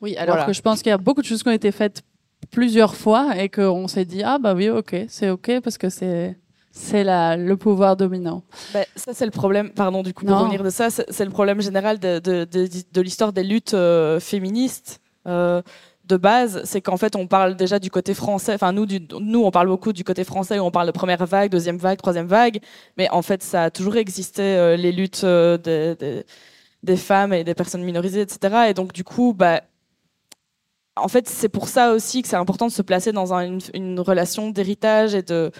oui, alors voilà. que je pense qu'il y a beaucoup de choses qui ont été faites plusieurs fois et qu'on s'est dit ah bah oui ok c'est ok parce que c'est c'est le pouvoir dominant. Bah, ça c'est le problème. Pardon du coup pour revenir de ça c'est le problème général de de, de, de l'histoire des luttes euh, féministes. Euh, de base, c'est qu'en fait, on parle déjà du côté français. Enfin, nous, du, nous, on parle beaucoup du côté français où on parle de première vague, deuxième vague, troisième vague. Mais en fait, ça a toujours existé euh, les luttes des, des, des, femmes et des personnes minorisées, etc. Et donc, du coup, bah, en fait, c'est pour ça aussi que c'est important de se placer dans un, une, une, relation d'héritage et de,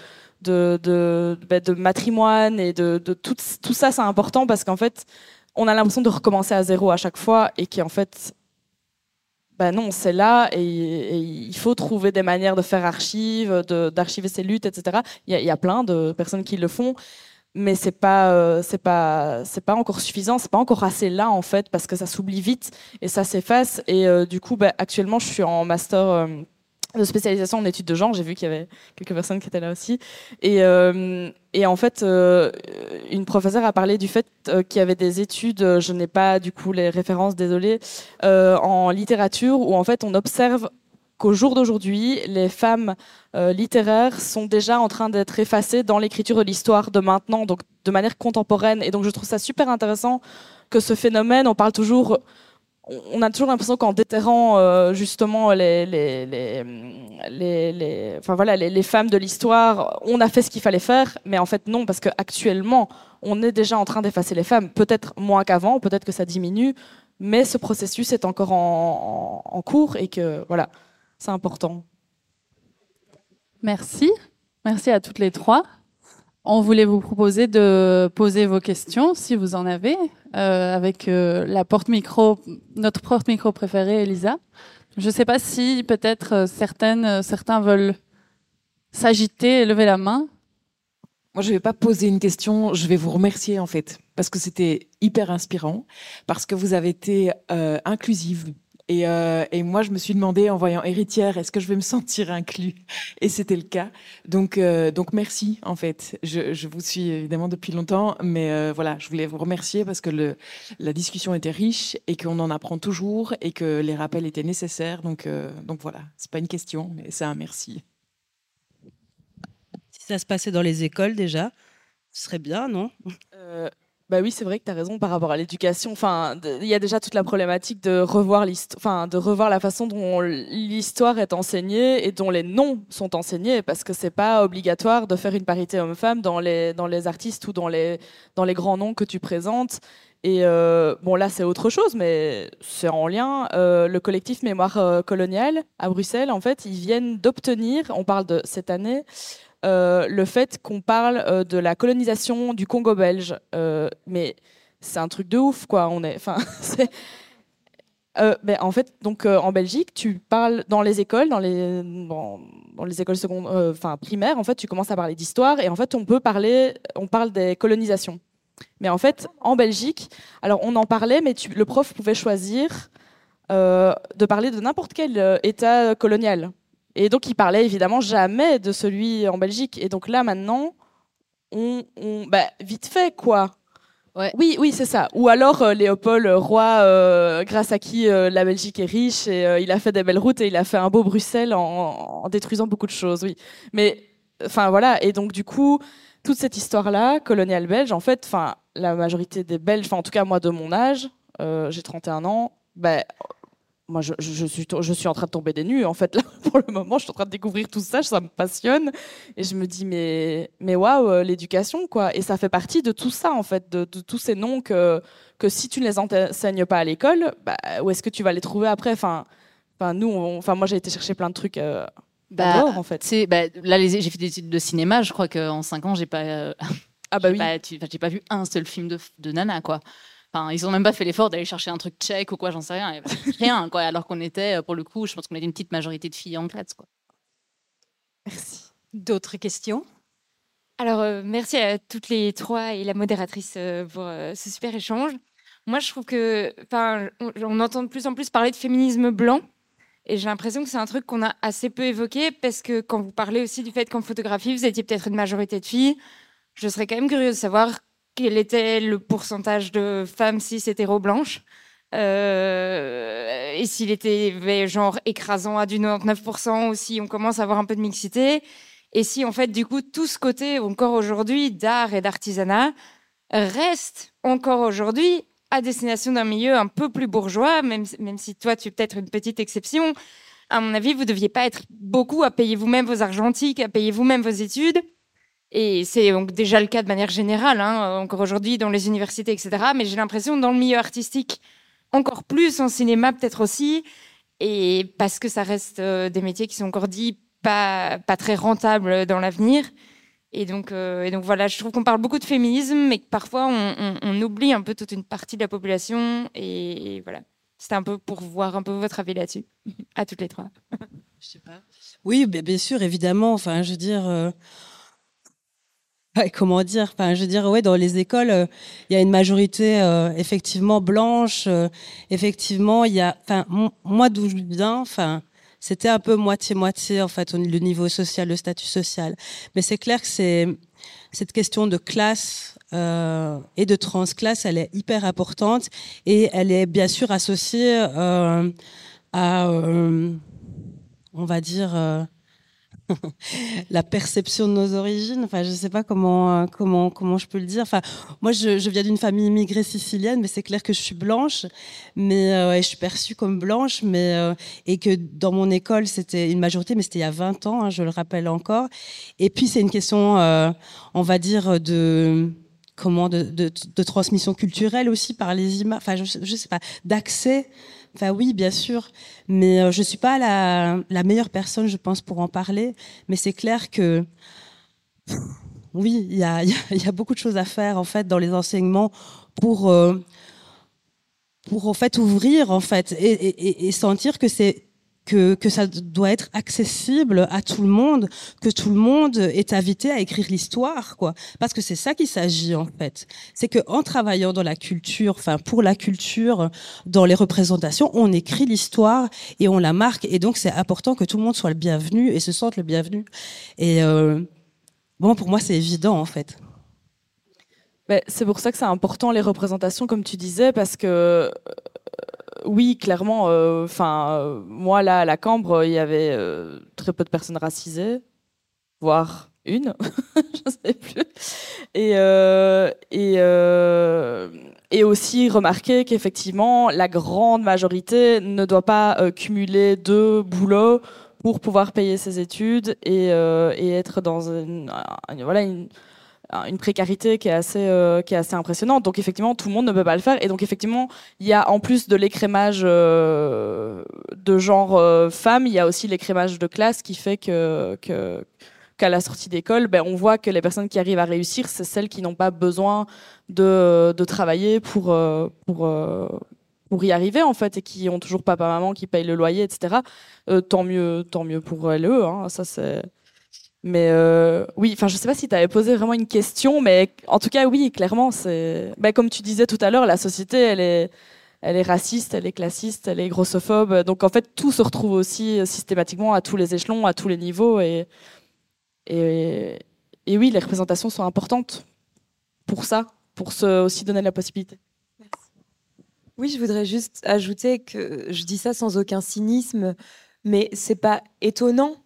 de, de, de, matrimoine et de, de tout, tout ça, c'est important parce qu'en fait, on a l'impression de recommencer à zéro à chaque fois et qu'en fait, ben non, c'est là et, il faut trouver des manières de faire archives, d'archiver ces luttes, etc. Il y, a, il y a plein de personnes qui le font mais c'est pas euh, c'est pas c'est pas encore suffisant c'est pas encore assez là en fait parce que ça s'oublie vite et ça s'efface et euh, du coup bah, actuellement je suis en master euh, de spécialisation en études de genre. J'ai vu qu'il y avait quelques personnes qui étaient là aussi. Et, euh, et en fait, euh, une professeure a parlé du fait euh, qu'il y avait des études, je n'ai pas du coup les références, désolé, en littérature où en fait on observe qu'au jour d'aujourd'hui, les femmes littéraires sont déjà en train d'être effacées dans l'écriture de l'histoire de maintenant, donc de manière contemporaine. Et donc je trouve ça super intéressant que ce phénomène, on parle toujours on a toujours l'impression qu'en déterrant euh, justement les, les, les, enfin voilà, les, femmes de l'histoire, on a fait ce qu'il fallait faire, mais en fait non, parce qu'actuellement, on est déjà en train d'effacer les femmes, peut-être moins qu'avant, peut-être que ça diminue, mais ce processus est encore en, en cours et que voilà, c'est important. Merci. Merci à toutes les trois. On voulait vous proposer de poser vos questions, si vous en avez, euh, avec euh, la porte-micro, notre porte-micro préférée, Elisa. Je ne sais pas si peut-être euh, certaines, certains veulent s'agiter et lever la main. Moi, je ne vais pas poser une question, je vais vous remercier en fait, parce que c'était hyper inspirant, parce que vous avez été inclusive euh, et, moi, je me suis demandé en voyant héritière, est-ce que je vais me sentir inclus? Et c'était le cas. Donc, euh, donc merci en fait. Je, vous suis évidemment depuis longtemps, mais euh, voilà, je voulais vous remercier parce que la discussion était riche et qu'on en apprend toujours et que les rappels étaient nécessaires. Donc, donc voilà, c'est pas une question, mais c'est un merci. Si ça se passait dans les écoles déjà, ce serait bien, non? Bah oui, c'est vrai que tu as raison par rapport à l'éducation. Enfin, il y a déjà toute la problématique de revoir enfin, de revoir la façon dont l'histoire est enseignée et dont les noms sont enseignés, parce que c'est pas obligatoire de faire une parité homme-femme dans les dans les artistes ou dans les dans les grands noms que tu présentes. Et euh, bon, là, c'est autre chose, mais c'est en lien. Euh, le collectif Mémoire euh, coloniale à Bruxelles, en fait, ils viennent d'obtenir, on parle de cette année, le fait qu'on parle euh, de la colonisation du Congo belge. Euh, mais c'est un truc de ouf, quoi. Enfin, ben, en fait, donc en Belgique, tu parles dans les écoles, dans les, dans, les écoles enfin primaires, en fait, tu commences à parler d'histoire et en fait, on peut parler, on parle des colonisations. Mais en fait, en Belgique, alors on en parlait, mais le prof pouvait choisir de parler de n'importe quel État colonial. Et donc, il parlait évidemment jamais de celui en Belgique. Et donc là, maintenant, on, bah, vite fait, quoi. Ouais. Oui, oui, c'est ça. Ou alors euh, Léopold, roi, euh, grâce à qui euh, la Belgique est riche, et il a fait des belles routes et il a fait un beau Bruxelles en, en détruisant beaucoup de choses, oui. Mais, enfin voilà. Et donc, du coup, toute cette histoire-là, coloniale belge, en fait, enfin, la majorité des Belges, enfin, en tout cas, moi, de mon âge, j'ai 31 ans, ben, moi, je, je, suis, je suis en train de tomber des nues. En fait, là, pour le moment, je suis en train de découvrir tout ça, ça me passionne. Et je me dis, mais, mais waouh, euh, l'éducation, quoi. Et ça fait partie de tout ça, en fait, de, tous ces noms que, que si tu ne les enseignes pas à l'école, bah, où est-ce que tu vas les trouver après? Enfin, enfin, nous, enfin, moi, j'ai été chercher plein de trucs. Euh, bah, en fait. Bah, là, j'ai fait des études de cinéma. Je crois qu'en 5 ans, j'ai pas. Euh, ah bah oui. j'ai pas vu un seul film de, de Nana, quoi ils ont même pas fait l'effort d'aller chercher un truc tchèque ou quoi, j'en sais rien. rien, quoi. Alors qu'on était, pour le coup, je pense qu'on était une petite majorité de filles en classe, quoi. Merci. D'autres questions? Alors, euh, merci à toutes les trois et la modératrice euh, pour euh, ce super échange. Moi, je trouve que, enfin, on, on, entend de plus en plus parler de féminisme blanc. Et j'ai l'impression que c'est un truc qu'on a assez peu évoqué parce que quand vous parlez aussi du fait qu'en photographie, vous étiez peut-être une majorité de filles, je serais quand même curieuse de savoir quel était le pourcentage de femmes cis hétéro blanches euh, et s'il était genre écrasant à du 99% ou si on commence à avoir un peu de mixité et si en fait du coup tout ce côté encore aujourd'hui d'art et d'artisanat reste encore aujourd'hui à destination d'un milieu un peu plus bourgeois, même, même si toi tu es peut-être une petite exception. À mon avis, vous deviez pas être beaucoup à payer vous-même vos argentiques, à payer vous-même vos études. Et c'est donc déjà le cas de manière générale, hein, encore aujourd'hui dans les universités, etc. Mais j'ai l'impression dans le milieu artistique, encore plus en cinéma peut-être aussi, et parce que ça reste euh, des métiers qui sont encore dits pas, pas très rentables dans l'avenir. Et donc, euh, voilà, je trouve qu'on parle beaucoup de féminisme, mais que parfois on, oublie un peu toute une partie de la population. Et, voilà, c'était un peu pour voir un peu votre avis là-dessus, à toutes les trois. Je sais pas. Oui, bien sûr, évidemment. Enfin, je veux dire. Euh, comment dire je veux dire, ouais, dans les écoles, euh, il y a une majorité euh, effectivement blanche. Euh, effectivement, il y a, enfin, moi d'où je viens, c'était un peu moitié-moitié, en fait, le niveau social, le statut social. Mais c'est clair que c'est cette question de classe et de transclasse, elle est hyper importante et elle est bien sûr associée à, on va dire, la perception de nos origines. Enfin, je ne sais pas comment, euh, comment, comment je peux le dire. Enfin, moi, je, viens d'une famille immigrée sicilienne, mais c'est clair que je suis blanche, mais euh, et je suis perçue comme blanche, mais euh, et que dans mon école, c'était une majorité, mais c'était il y a 20 ans, hein, je le rappelle encore. Et puis, c'est une question, euh, on va dire, de comment de, transmission culturelle aussi par les images. Enfin, je, je sais pas, d'accès Enfin oui, bien sûr, mais euh, je suis pas la, meilleure personne, je pense, pour en parler. Mais c'est clair que oui, il y a, beaucoup de choses à faire en fait dans les enseignements pour euh, pour en fait ouvrir en fait et sentir que c'est que, que ça doit être accessible à tout le monde, que tout le monde est invité à écrire l'histoire, quoi. Parce que c'est ça qu'il s'agit en fait. C'est que en travaillant dans la culture, enfin pour la culture, dans les représentations, on écrit l'histoire et on la marque. Et donc c'est important que tout le monde soit le bienvenu et se sente le bienvenu. Et euh, bon, pour moi c'est évident en fait. C'est pour ça que c'est important les représentations, comme tu disais, parce que oui, clairement. Enfin, euh, moi là à la Cambre, il y avait euh, très peu de personnes racisées, voire une, je ne sais plus. Et euh, et euh, et aussi remarquer qu'effectivement la grande majorité ne doit pas cumuler deux boulots pour pouvoir payer ses études et, et être dans une voilà une une précarité qui est assez euh, qui est assez impressionnante. Donc effectivement tout le monde ne peut pas le faire. Et donc effectivement il y a en plus de l'écrémage euh, de genre euh, femme il y a aussi l'écrémage de classe qui fait que, qu'à la sortie d'école ben, on voit que les personnes qui arrivent à réussir c'est celles qui n'ont pas besoin de, de travailler pour pour pour y arriver en fait et qui ont toujours papa maman qui paye le loyer etc tant mieux tant mieux pour elles hein, ça c'est mais euh, oui, enfin, je sais pas si tu avais posé vraiment une question, mais en tout cas, oui, clairement, c'est. Ben, comme tu disais tout à l'heure, la société, elle est, elle est raciste, elle est classiste, elle est grossophobe. Donc, en fait, tout se retrouve aussi systématiquement à tous les échelons, à tous les niveaux. Et, et, oui, les représentations sont importantes pour ça, pour se aussi donner la possibilité. Oui, je voudrais juste ajouter que je dis ça sans aucun cynisme, mais c'est pas étonnant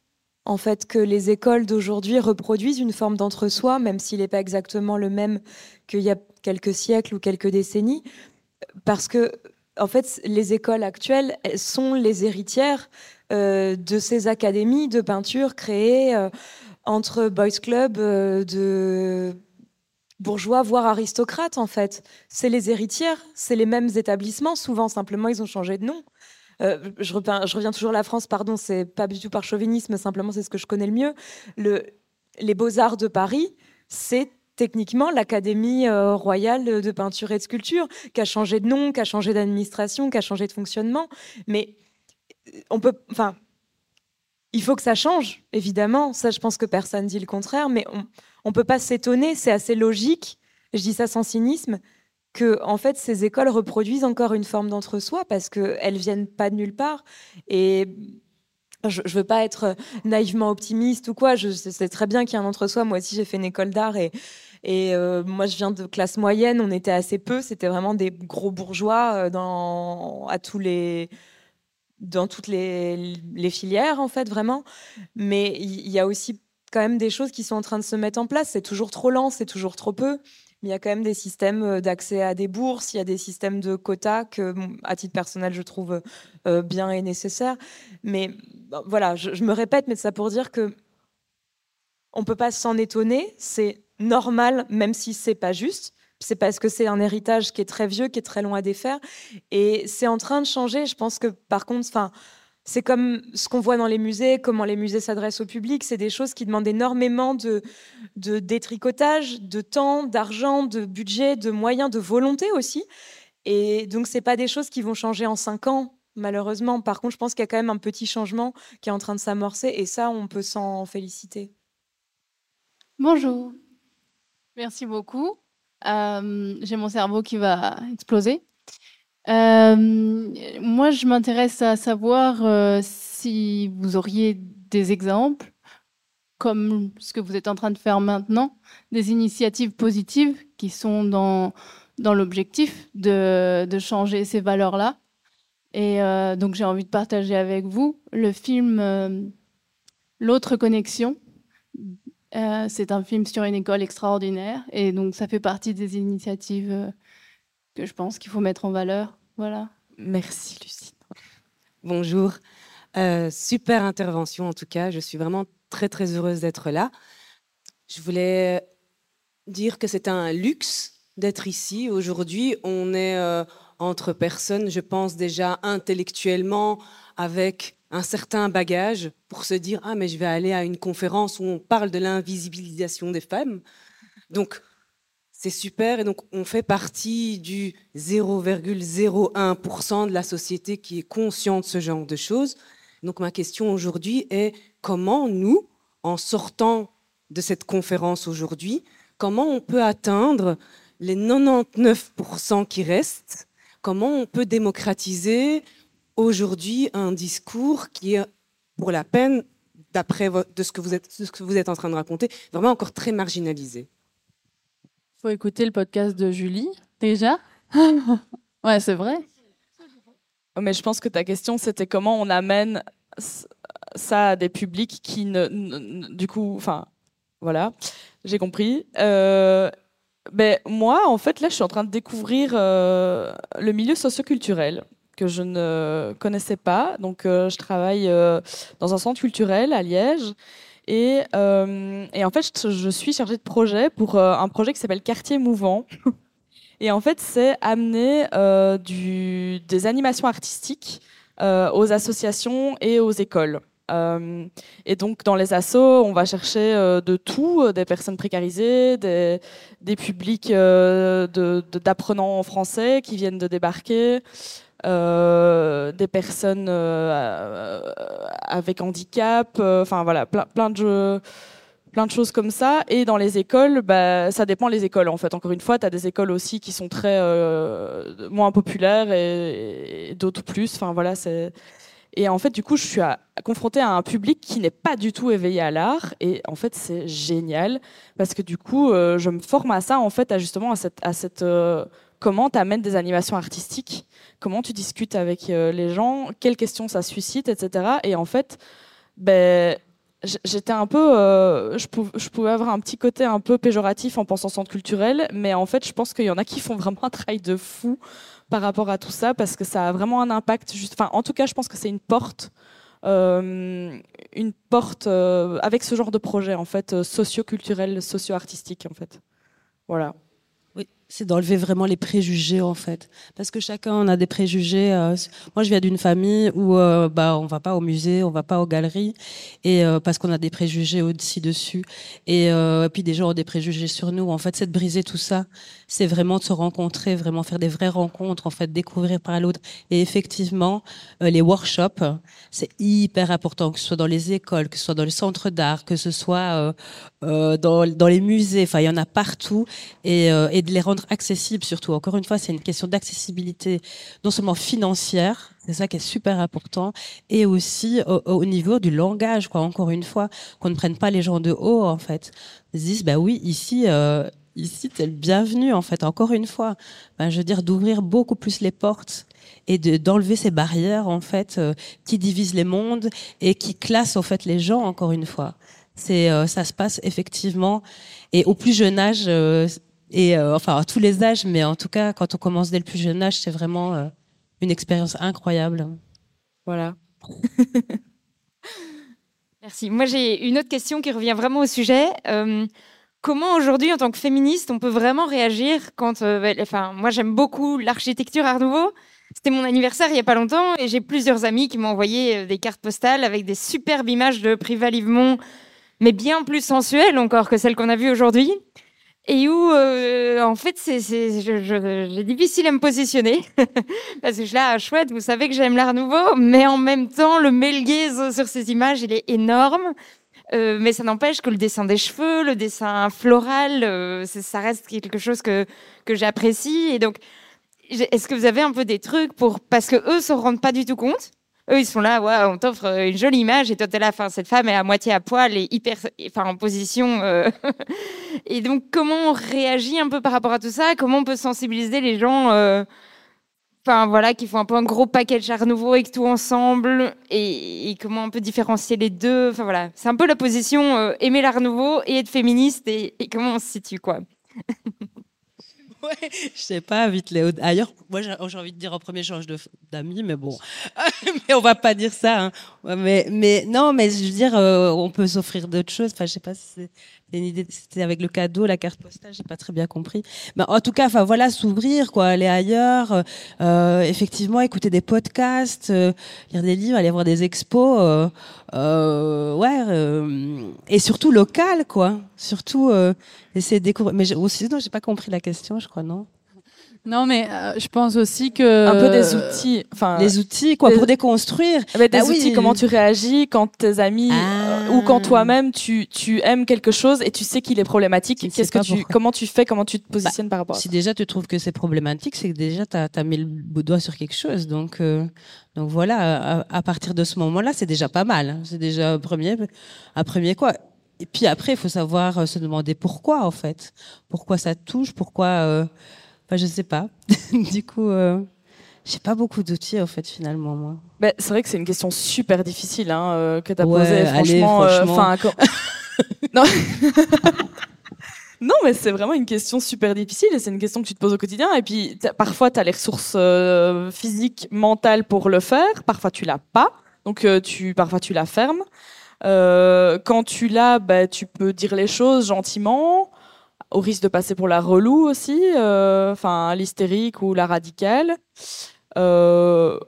en fait que les écoles d'aujourd'hui reproduisent une forme d'entre-soi, même s'il n'est pas exactement le même qu'il y a quelques siècles ou quelques décennies, parce que en fait les écoles actuelles sont les héritières euh, de ces académies de peinture créées euh, entre boys club euh, de bourgeois, voire aristocrates en fait. C'est les héritières, c'est les mêmes établissements, souvent simplement ils ont changé de nom. Euh, je, reviens, toujours à la France, pardon, c'est pas du tout par chauvinisme, simplement c'est ce que je connais le mieux. Le, les Beaux-Arts de Paris, c'est techniquement l'Académie euh, royale de peinture et de sculpture, qui a changé de nom, qui a changé d'administration, qui a changé de fonctionnement. Mais euh, on peut. Enfin. Il faut que ça change, évidemment. Ça, je pense que personne dit le contraire, mais on ne peut pas s'étonner. C'est assez logique. Je dis ça sans cynisme que en fait ces écoles reproduisent encore une forme d'entre-soi parce qu'elles viennent pas de nulle part. Et je, je veux pas être naïvement optimiste ou quoi. Je sais très bien qu'il y a un entre-soi. Moi aussi j'ai fait une école d'art et euh, moi je viens de classe moyenne. On était assez peu. C'était vraiment des gros bourgeois euh, dans à tous les dans toutes les, filières en fait vraiment. Mais il y a aussi quand même des choses qui sont en train de se mettre en place. C'est toujours trop lent c'est toujours trop peu il y a quand même des systèmes euh, d'accès à des bourses, il y a des systèmes de quotas que, à titre personnel, je trouve euh, bien et nécessaire. Mais voilà, je, je, me répète, mais ça pour dire que on peut pas s'en étonner. C'est normal, même si c'est pas juste. C'est parce que c'est un héritage qui est très vieux, qui est très long à défaire, et c'est en train de changer. Je pense que, par contre, enfin c'est comme ce qu'on voit dans les musées, comment les musées s'adressent au public. C'est des choses qui demandent énormément de, de détricotage, de temps, d'argent, de budget, de moyens, de volonté aussi. Et donc, ce pas des choses qui vont changer en cinq ans, malheureusement. Par contre, je pense qu'il y a quand même un petit changement qui est en train de s'amorcer. Et ça, on peut s'en féliciter. Bonjour. Merci beaucoup. Euh, J'ai mon cerveau qui va exploser. Euh, moi, je m'intéresse à savoir euh, si vous auriez des exemples, comme ce que vous êtes en train de faire maintenant, des initiatives positives qui sont dans, dans l'objectif de, de, changer ces valeurs-là. Et euh, donc, j'ai envie de partager avec vous le film L'autre connexion. c'est un film sur une école extraordinaire. Et donc, ça fait partie des initiatives que je pense qu'il faut mettre en valeur. Voilà. Merci Lucie. Bonjour. Euh, super intervention en tout cas. Je suis vraiment très très heureuse d'être là. Je voulais dire que c'est un luxe d'être ici. Aujourd'hui, on est euh, entre personnes, je pense déjà intellectuellement, avec un certain bagage pour se dire ah mais je vais aller à une conférence où on parle de l'invisibilisation des femmes. Donc c'est super. Et donc, on fait partie du 0,01% de la société qui est consciente de ce genre de choses. Donc, ma question aujourd'hui est comment nous, en sortant de cette conférence aujourd'hui, comment on peut atteindre les 99% qui restent? Comment on peut démocratiser aujourd'hui un discours qui est, pour la peine, d'après de ce que vous êtes, ce que vous êtes en train de raconter, vraiment encore très marginalisé? Faut écouter le podcast de Julie, déjà. ouais, c'est vrai. Mais je pense que ta question, c'était comment on amène ça à des publics qui ne. du coup, enfin, voilà, j'ai compris. Euh, ben, moi, en fait, là, je suis en train de découvrir euh, le milieu socioculturel que je ne connaissais pas. Donc, euh, je travaille dans un centre culturel à Liège. Euh, et, en fait, je, suis chargée de projet pour euh, un projet qui s'appelle Quartier Mouvant. Et en fait, c'est amener euh, du, des animations artistiques aux associations et aux écoles. et donc, dans les assos, on va chercher de tout, des personnes précarisées, des, des publics d'apprenants de, français qui viennent de débarquer, euh, des personnes euh, avec handicap, euh, enfin voilà, plein, de choses comme ça. Et dans les écoles, bah, ça dépend les écoles en fait. Encore une fois, tu as des écoles aussi qui sont très moins populaires et, d'autres plus. Enfin voilà, c'est. Et en fait, du coup, je suis confrontée à un public qui n'est pas du tout éveillé à l'art. Et en fait, c'est génial parce que du coup, je me forme à ça, en fait, justement à cette comment tu amènes des animations artistiques, comment tu discutes avec euh, les gens, quelles questions ça suscite, etc. Et en fait, ben, j'étais un peu, euh, je, pouvais, avoir un petit côté un peu péjoratif en pensant centre culturel, mais en fait, je pense qu'il y en a qui font vraiment un travail de fou par rapport à tout ça, parce que ça a vraiment un impact. Enfin, en tout cas, je pense que c'est une porte. Euh, une porte avec ce genre de projet en fait socio-culturel, socio-artistique en fait. Voilà c'est d'enlever vraiment les préjugés en fait, parce que chacun on a des préjugés. Euh, moi, je viens d'une famille où euh, bah on va pas au musée, on va pas aux galeries, et euh, parce qu'on a des préjugés au-dessus dessus, et, et, puis des gens ont des préjugés sur nous. En fait, c'est de briser tout ça, c'est vraiment de se rencontrer, vraiment faire des vraies rencontres, en fait, découvrir par l'autre. Et effectivement, les workshops, c'est hyper important, que ce soit dans les écoles, que ce soit dans les centres d'art, que ce soit dans, dans les musées. Enfin, il y en a partout, et, de les rendre accessible surtout. Encore une fois, c'est une question d'accessibilité, non seulement financière, c'est ça qui est super important, et aussi au, niveau du langage, quoi. Encore une fois, qu'on ne prenne pas les gens de haut, en fait. Ils disent, bah oui, ici, euh, ici, t'es le bienvenu, en fait. Encore une fois, ben, je veux dire, d'ouvrir beaucoup plus les portes et d'enlever ces barrières, en fait, euh, qui divisent les mondes et qui classent, en fait, les gens, encore une fois. Euh, ça se passe effectivement. Et au plus jeune âge, et euh, enfin à tous les âges, mais en tout cas quand on commence dès le plus jeune âge, c'est vraiment une expérience incroyable. Voilà. Merci. Moi j'ai une autre question qui revient vraiment au sujet. Euh, comment aujourd'hui en tant que féministe on peut vraiment réagir quand, bah, enfin moi j'aime beaucoup l'architecture Art Nouveau. C'était mon anniversaire il y a pas longtemps et j'ai plusieurs amis qui m'ont envoyé des cartes postales avec des superbes images de Prival Livemont, mais bien plus sensuelles encore que celles qu'on a vues aujourd'hui et où, euh, en fait, c'est difficile à me positionner. Parce que je là, chouette, vous savez que j'aime l'art nouveau, mais en même temps, le melguise sur ces images, il est énorme. Euh, mais ça n'empêche que le dessin des cheveux, le dessin floral, euh, ça reste quelque chose que, que j'apprécie. Et donc, est-ce que vous avez un peu des trucs pour parce que eux se rendent pas du tout compte eux, ils sont là, on t'offre euh, une jolie image et toi, t'es là, enfin, cette femme est à moitié à poil et hyper, enfin, en position. et donc, comment on réagit un peu par rapport à tout ça? Comment on peut sensibiliser les gens Enfin, voilà, qui font un peu un gros package Art Nouveau avec tout ensemble et, comment on peut différencier les deux Enfin, voilà, c'est un peu la position euh, aimer l'Art Nouveau et être féministe et, comment on se situe, quoi. Ouais, je sais pas, vite Léo. Ailleurs, moi j'ai envie de dire en premier change d'amis, mais bon, mais on va pas dire ça. hein. Mais, non, mais je veux dire, euh, on peut s'offrir d'autres choses. Enfin, je sais pas si c'est. C'était avec le cadeau, la carte postale, j'ai pas très bien compris. Mais en tout cas, enfin voilà, s'ouvrir, quoi, aller ailleurs, euh, euh, effectivement, écouter des podcasts, euh, lire des livres, aller voir des expos, euh, euh, ouais, euh, et surtout local, quoi. Surtout essayer de découvrir. Mais aussi, non, j'ai pas compris la question, je crois, non. Non, mais euh, je pense aussi que. Un peu des outils. Enfin, Les outils, quoi, des- pour déconstruire. Eh ben, des Bah oui. outils, comment tu réagis quand tes amis Ah. euh, ou quand toi-même tu, tu aimes quelque chose et tu sais qu'il est problématique. Tu Qu'est-ce que tu, pourquoi. Bah, comment tu fais, comment tu te positionnes par rapport à Si ça déjà tu trouves que c'est problématique, c'est que déjà tu as, mis le doigt sur quelque chose. Donc, euh, donc voilà, à, à partir de ce moment-là, c'est déjà pas mal. hein. C'est déjà un premier, un premier quoi. Et puis après, il faut savoir se demander pourquoi en fait. Pourquoi ça touche, pourquoi. Enfin, je sais pas. du coup, euh, j'ai pas beaucoup d'outils en fait finalement moi. Ben, c'est vrai que c'est une question super difficile hein, euh, que tu as Ouais, posée. allez, Franchement, euh, quand- non. non, mais c'est vraiment une question super difficile et c'est une question que tu te poses au quotidien. Et puis parfois, tu as les ressources euh, physiques, mentales pour le faire. Parfois, tu l'as pas. Donc, tu, parfois, tu la fermes. Quand tu l'as, ben, tu peux dire les choses gentiment, au risque de passer pour la relou aussi, euh, enfin l'hystérique ou la radicale. Euh,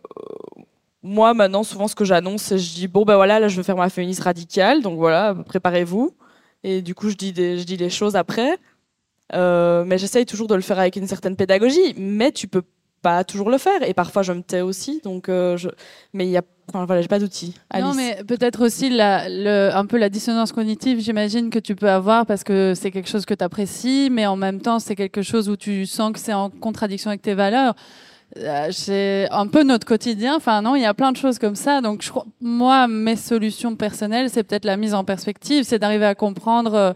moi, maintenant, souvent, ce que j'annonce, c'est je dis bon, ben voilà, là, je veux faire ma féministe radicale, donc voilà, préparez-vous. Et du coup, je dis, des, je dis les choses après. Euh, mais j'essaye toujours de le faire avec une certaine pédagogie, mais tu peux pas toujours le faire. Et parfois, je me tais aussi, donc je. Mais il y a, enfin voilà, j'ai pas d'outils. Non, mais peut-être aussi la, le, un peu la dissonance cognitive, j'imagine, que tu peux avoir parce que c'est quelque chose que tu apprécies, mais en même temps, c'est quelque chose où tu sens que c'est en contradiction avec tes valeurs. Euh, c'est un peu notre quotidien. Enfin, non, il y a plein de choses comme ça. Donc, je crois, moi, mes solutions personnelles, c'est peut-être la mise en perspective, c'est d'arriver à comprendre. euh,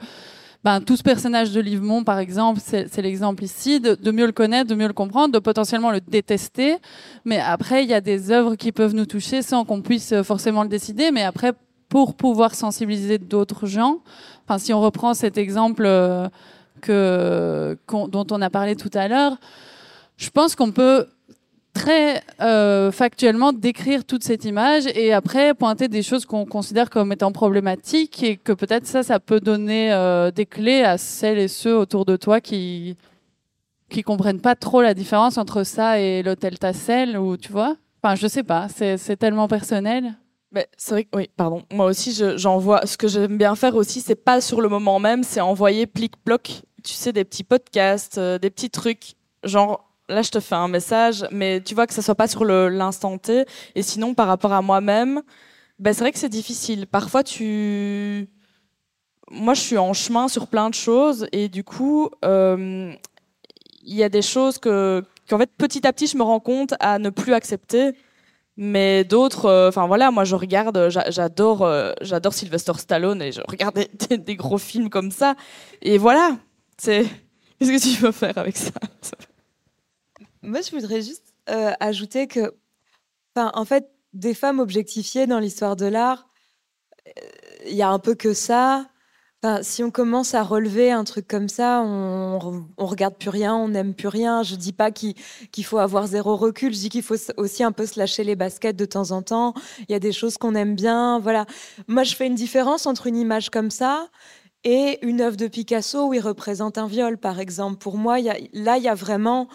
ben, tout ce personnage de Livemont, par exemple, c'est l'exemple ici, de, de mieux le connaître, de mieux le comprendre, de potentiellement le détester. Mais après, il y a des œuvres qui peuvent nous toucher sans qu'on puisse euh, forcément le décider. Mais après, pour pouvoir sensibiliser d'autres gens, enfin, si on reprend cet exemple euh, que, dont on a parlé tout à l'heure, je pense qu'on peut très euh, factuellement décrire toute cette image et après pointer des choses qu'on considère comme étant problématiques et que peut-être ça, ça peut donner euh, des clés à celles et ceux autour de toi qui qui comprennent pas trop la différence entre ça et l'hôtel Tassel ou tu vois? Enfin, je sais pas, c'est tellement personnel. C'est vrai que oui, pardon. Moi aussi, je- j'envoie. ce que j'aime bien faire aussi, c'est pas sur le moment même, c'est envoyer plic-ploc. Tu sais, des petits podcasts, euh, des petits trucs. Genre, là, je te fais un message, mais tu vois que ça soit pas sur l'instant T. Et sinon, par rapport à moi-même, ben, c'est vrai que c'est difficile. Parfois, tu. Moi, je suis en chemin sur plein de choses, et du coup, euh, il y a des choses que, qu'en fait, petit à petit, je me rends compte à ne plus accepter. Mais d'autres, euh, enfin voilà, moi je regarde, j'a- j'adore, euh, j'adore Sylvester Stallone et je regarde des gros films comme ça. Et voilà, c'est. Qu'est-ce que tu veux faire avec ça? Moi, je voudrais juste euh, ajouter que, en fait, des femmes objectifiées dans l'histoire de l'art, euh, il y a un peu que ça. Si on commence à relever un truc comme ça, on, on regarde plus rien, on n'aime plus rien. Je dis pas qu'il faut avoir zéro recul. Je dis qu'il faut aussi un peu se lâcher les baskets de temps en temps. Il y a des choses qu'on aime bien. Voilà. Moi, je fais une différence entre une image comme ça et une œuvre de Picasso où il représente un viol, par exemple. Pour moi, là, il y a vraiment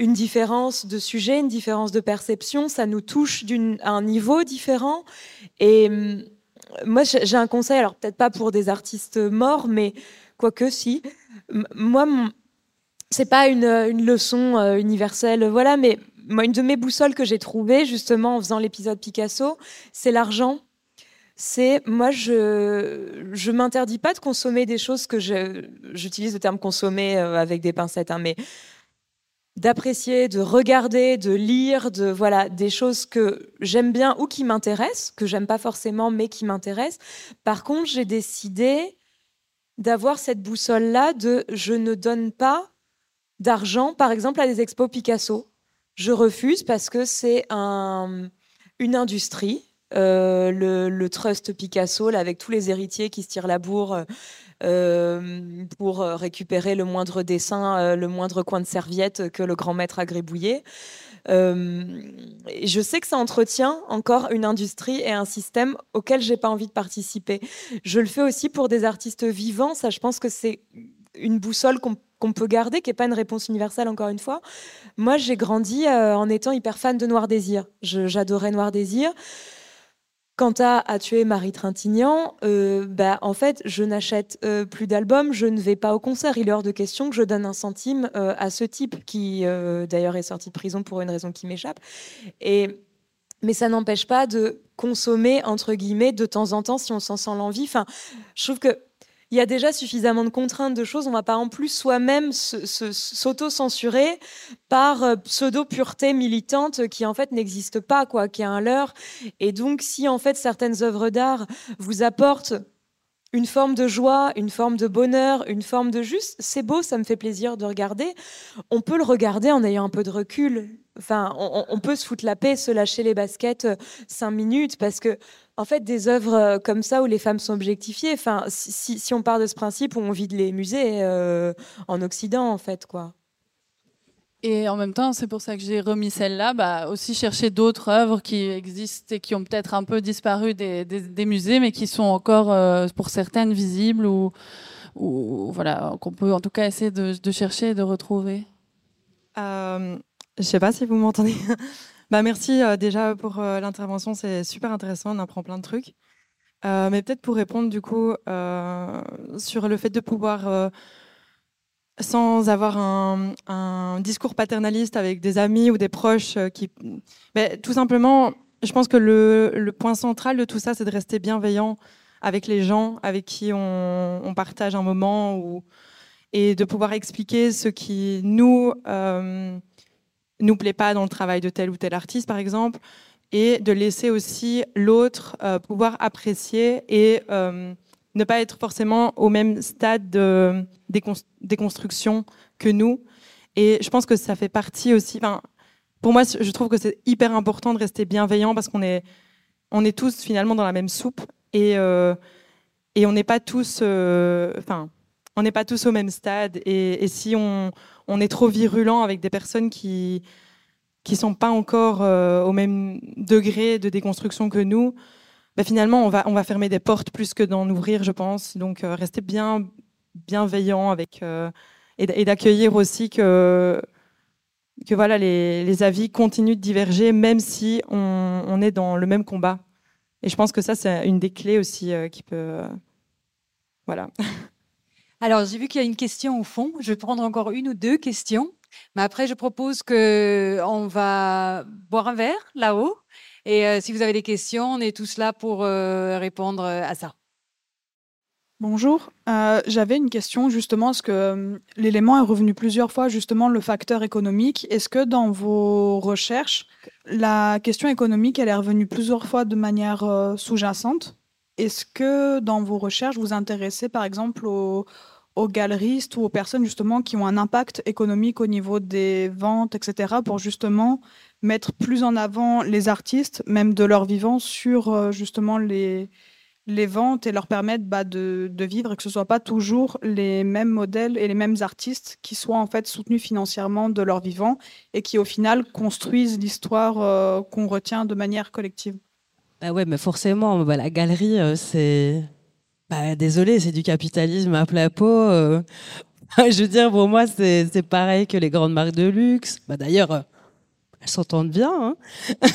une différence de sujet, une différence de perception. Ça nous touche à un niveau différent. Et hum, moi, j'ai un conseil, alors peut-être pas pour des artistes morts, mais quoique si. Moi, c'est pas une, leçon euh, universelle, voilà, mais moi, une de mes boussoles que j'ai trouvées justement en faisant l'épisode Picasso, c'est l'argent. C'est moi, je je m'interdis pas de consommer des choses que j'utilise le terme consommer euh, avec des pincettes, hein, mais d'apprécier, de regarder, de lire, de voilà des choses que j'aime bien ou qui m'intéressent, que j'aime pas forcément mais qui m'intéressent. Par contre, j'ai décidé d'avoir cette boussole là de je ne donne pas d'argent, par exemple à des expos Picasso. Je refuse parce que c'est un, une industrie. Euh, le, trust Picasso, avec tous les héritiers qui se tirent la bourre euh, pour récupérer le moindre dessin, euh, le moindre coin de serviette que le grand maître a gribouillé. je sais que ça entretient encore une industrie et un système auquel j'ai pas envie de participer. Je le fais aussi pour des artistes vivants. Ça, je pense que c'est une boussole qu'on peut garder, qui n'est pas une réponse universelle encore une fois. Moi, j'ai grandi euh, en étant hyper fan de Noir Désir. J'adorais Noir Désir. Quant à, tuer Marie Trintignant, euh, bah, en fait, je n'achète euh, plus d'albums, je ne vais pas au concert. Il est hors de question que je donne un centime à ce type qui, d'ailleurs, est sorti de prison pour une raison qui m'échappe. Et mais ça n'empêche pas de consommer entre guillemets de temps en temps si on s'en sent l'envie. Enfin, je trouve que il y a déjà suffisamment de contraintes de choses. On ne va pas en plus soi-même s'auto-censurer par euh, pseudo-pureté militante qui en fait n'existe pas, quoi, qui est un leurre. Et donc, si en fait certaines œuvres d'art vous apportent une forme de joie, une forme de bonheur, une forme de juste, c'est beau, ça me fait plaisir de regarder. On peut le regarder en ayant un peu de recul. Enfin, on, peut se foutre la paix, se lâcher les baskets euh, cinq minutes, parce que en fait, des œuvres euh, comme ça où les femmes sont objectifiées, enfin, si, on part de ce principe où on vide les musées euh, en Occident, en fait, quoi. Et en même temps, c'est pour ça que j'ai remis celle-là, bah, aussi chercher d'autres œuvres qui existent et qui ont peut-être un peu disparu des, musées, mais qui sont encore, euh, pour certaines, visibles ou, ou voilà, qu'on peut en tout cas essayer de, chercher et de retrouver. Euh, je ne sais pas si vous m'entendez. Bah, merci euh, déjà pour euh, l'intervention, c'est super intéressant, on apprend plein de trucs. Euh, mais peut-être pour répondre du coup sur le fait de pouvoir, sans avoir un, discours paternaliste avec des amis ou des proches, qui, tout simplement, je pense que le, point central de tout ça, c'est de rester bienveillant avec les gens avec qui on, partage un moment ou, et de pouvoir expliquer ce qui nous nous plaît pas dans le travail de tel ou tel artiste, par exemple, et de laisser aussi l'autre euh, pouvoir apprécier et euh, ne pas être forcément au même stade de déconstruction que nous. Et je pense que ça fait partie aussi. Pour moi, je trouve que c'est hyper important de rester bienveillant parce qu'on est, on est tous finalement dans la même soupe et, euh, et on n'est pas tous, enfin, on n'est pas tous au même stade. Et, et si on, on est trop virulent avec des personnes qui qui sont pas encore euh, au même degré de déconstruction que nous, ben finalement, on va, on va fermer des portes plus que d'en ouvrir, je pense. Donc, euh, rester bien bienveillant avec, euh, et, d'accueillir aussi que, que voilà, les, les, avis continuent de diverger, même si on, on, est dans le même combat. Et je pense que ça, c'est une des clés aussi qui peut. voilà. Alors, j'ai vu qu'il y a une question au fond. Je vais prendre encore une ou deux questions. Mais après, je propose qu'on va boire un verre là-haut. Et euh, si vous avez des questions, on est tous là pour euh, répondre à ça. Bonjour, euh, j'avais une question justement, parce que l'élément est revenu plusieurs fois, justement le facteur économique? Est-ce que dans vos recherches, la question économique, elle est revenue plusieurs fois de manière sous-jacente? Est-ce que dans vos recherches, vous intéressez par exemple au, aux galeristes ou aux personnes justement qui ont un impact économique au niveau des ventes, etc., pour justement mettre plus en avant les artistes, même de leur vivant, sur euh, justement les, les ventes et leur permettre bah, de, de, vivre et que ce ne soit pas toujours les mêmes modèles et les mêmes artistes qui soient en fait soutenus financièrement de leur vivant et qui au final construisent l'histoire euh, qu'on retient de manière collective. Bah ouais, mais forcément, bah, la galerie, euh, c'est bah, désolé, c'est du capitalisme à plat pot. Euh. je veux dire, pour moi, c'est pareil que les grandes marques de luxe. Bah, D'ailleurs, euh, elles s'entendent bien. Hein.